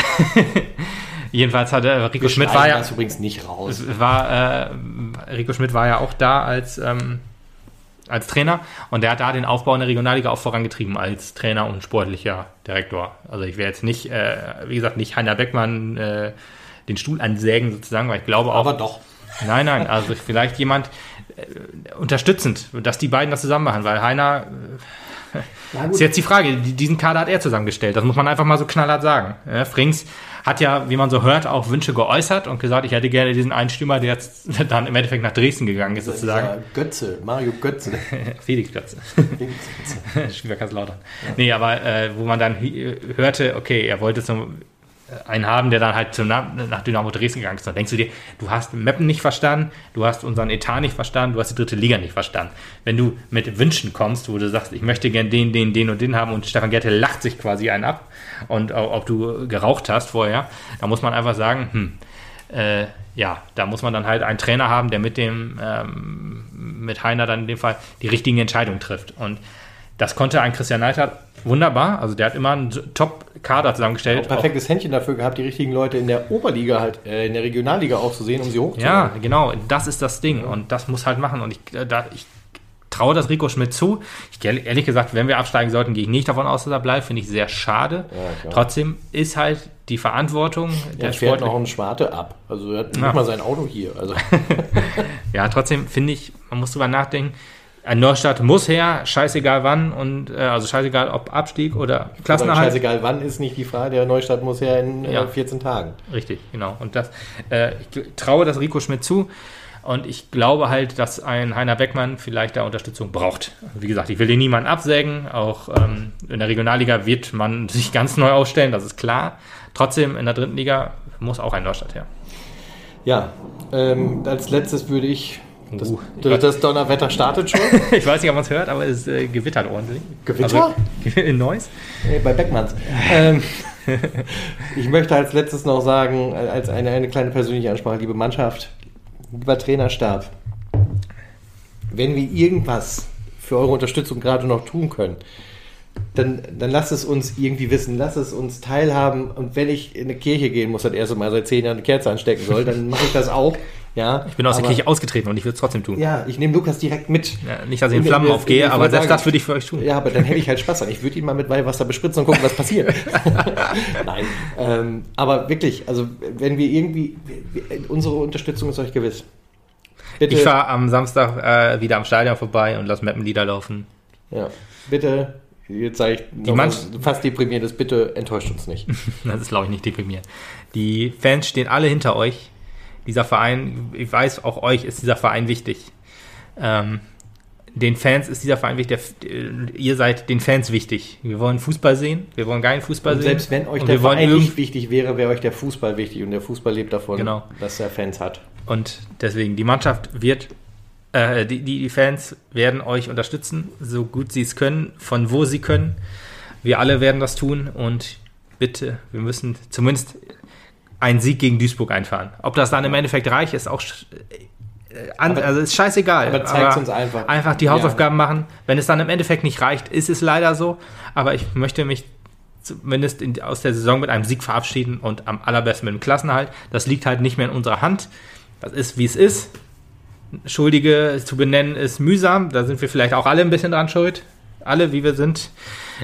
Jedenfalls hatte äh, Rico Schmidt war ja, das übrigens nicht raus. war, äh, Rico Schmidt war ja auch da als, ähm, als Trainer und der hat da den Aufbau in der Regionalliga auch vorangetrieben als Trainer und sportlicher Direktor. Also ich wäre jetzt nicht, äh, wie gesagt, nicht Heiner Beckmann äh, den Stuhl ansägen sozusagen, weil ich glaube auch, Aber doch. Nein, nein, also vielleicht jemand äh, unterstützend, dass die beiden das zusammen machen, weil Heiner Ja, ist jetzt die Frage, die- diesen Kader hat er zusammengestellt, das muss man einfach mal so knallhart sagen. Ja, Frings hat ja, wie man so hört, auch Wünsche geäußert und gesagt, ich hätte gerne diesen einen Stürmer, der jetzt dann im Endeffekt nach Dresden gegangen ist, sozusagen. Götze, Mario Götze. Felix Götze. Schwiegerkasselautern. Nee, aber äh, wo man dann hörte, okay, er wollte zum einen haben, der dann halt zum, Na- nach Dynamo Dresden gegangen ist. Dann denkst du dir, du hast Meppen nicht verstanden, du hast unseren Etat nicht verstanden, du hast die dritte Liga nicht verstanden. Wenn du mit Wünschen kommst, wo du sagst, ich möchte gern den, den, den und den haben und Stefan Gerte lacht sich quasi einen ab und auch, ob du geraucht hast vorher, da muss man einfach sagen, hm, äh, ja, da muss man dann halt einen Trainer haben, der mit dem, ähm, mit Heiner dann in dem Fall die richtigen Entscheidungen trifft. Und das konnte ein Christian Neidhardt wunderbar. Also der hat immer einen Top-Kader zusammengestellt. Auch perfektes Händchen dafür gehabt, die richtigen Leute in der Oberliga halt, äh, in der Regionalliga auch zu sehen, um sie hochzuholen. Ja, genau. Das ist das Ding. Und das muss halt machen. Und ich, äh, da, ich traue das Rico Schmidt zu. Ich, ehrlich gesagt, wenn wir absteigen sollten, gehe ich nicht davon aus, dass er bleibt. Finde ich sehr schade. Ja, Trotzdem ist halt die Verantwortung der er fährt noch einen Schwarte ab. Also er hat ja. nicht mal sein Auto hier. Also. ja, trotzdem finde ich, man muss drüber nachdenken, ein Neustadt muss her, scheißegal wann und äh, also scheißegal ob Abstieg oder Klassenerhalt. Scheißegal wann ist nicht die Frage, der Neustadt muss her in äh, 14 Tagen. Richtig, genau. Und das, äh, ich traue das Rico Schmidt zu und ich glaube halt, dass ein Heiner Beckmann vielleicht da Unterstützung braucht. Wie gesagt, ich will den niemanden absägen. Auch ähm, in der Regionalliga wird man sich ganz neu aufstellen, das ist klar. Trotzdem in der dritten Liga muss auch ein Neustadt her. Ja, ähm, als letztes würde ich das, uh, das Donnerwetter startet schon. ich weiß nicht, ob man es hört, aber es äh, gewittert ordentlich. Gewitter? Also, in Neuss? Nee, bei Beckmanns. ähm, ich möchte als letztes noch sagen, als eine, eine kleine persönliche Ansprache, liebe Mannschaft, lieber Trainerstab, wenn wir irgendwas für eure Unterstützung gerade noch tun können, dann, dann lasst es uns irgendwie wissen, lasst es uns teilhaben. Und wenn ich in eine Kirche gehen muss, das erste Mal seit zehn Jahren eine Kerze anstecken soll, dann mache ich das auch. Ja, ich bin aus aber, der Kirche ausgetreten und ich würde es trotzdem tun. Ja, ich nehme Lukas direkt mit. Ja, nicht, dass ich in Flammen und, aufgehe, ich aber selbst sagen, das würde ich für euch tun. Ja, aber dann hätte ich halt Spaß an. Ich würde ihn mal mit Weihwasser bespritzen und gucken, was passiert. Nein, ähm, aber wirklich, also wenn wir irgendwie, unsere Unterstützung ist euch gewiss. Bitte, ich fahre am Samstag äh, wieder am Stadion vorbei und lasse Mappenlieder laufen. Ja, bitte Jetzt sage ich die Manch fast deprimierend, bitte enttäuscht uns nicht. das ist, glaube ich, nicht deprimierend. Die Fans stehen alle hinter euch dieser Verein, ich weiß, auch euch ist dieser Verein wichtig. Ähm, den Fans ist dieser Verein wichtig, ihr seid den Fans wichtig. Wir wollen Fußball sehen, wir wollen geilen Fußball und sehen. Selbst wenn euch der Verein nicht wichtig wäre, wäre euch der Fußball wichtig und der Fußball lebt davon, genau. dass er Fans hat. Und deswegen, die Mannschaft wird, äh, die, die Fans werden euch unterstützen, so gut sie es können, von wo sie können. Wir alle werden das tun und bitte, wir müssen zumindest einen Sieg gegen Duisburg einfahren. Ob das dann im Endeffekt reich ist, auch äh, aber, also ist scheißegal. Aber zeigt uns einfach. Einfach die Hausaufgaben ja. machen. Wenn es dann im Endeffekt nicht reicht, ist es leider so. Aber ich möchte mich zumindest in, aus der Saison mit einem Sieg verabschieden und am allerbesten mit dem Klassenhalt. Das liegt halt nicht mehr in unserer Hand. Das ist, wie es ist. Schuldige zu benennen ist mühsam. Da sind wir vielleicht auch alle ein bisschen dran schuld. Alle, wie wir sind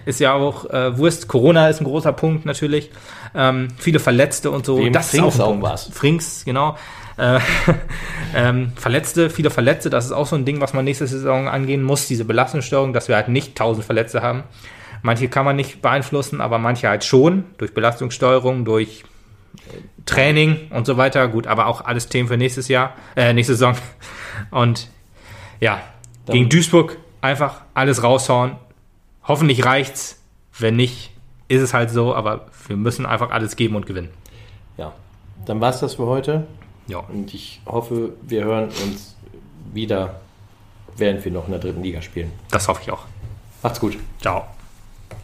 ist ja auch äh, Wurst. Corona ist ein großer Punkt natürlich. Ähm, viele Verletzte und so. Wem das Frings ist auch, auch was. Frings, genau. Äh, ähm, Verletzte, viele Verletzte, das ist auch so ein Ding, was man nächste Saison angehen muss, diese Belastungsstörung, dass wir halt nicht 1000 Verletzte haben. Manche kann man nicht beeinflussen, aber manche halt schon, durch Belastungssteuerung, durch Training und so weiter. Gut, aber auch alles Themen für nächstes Jahr, äh, nächste Saison. Und ja, Dann gegen Duisburg einfach alles raushauen, Hoffentlich reicht's. Wenn nicht, ist es halt so, aber wir müssen einfach alles geben und gewinnen. Ja, dann war's das für heute. Ja. Und ich hoffe, wir hören uns wieder, während wir noch in der dritten Liga spielen. Das hoffe ich auch. Macht's gut. Ciao.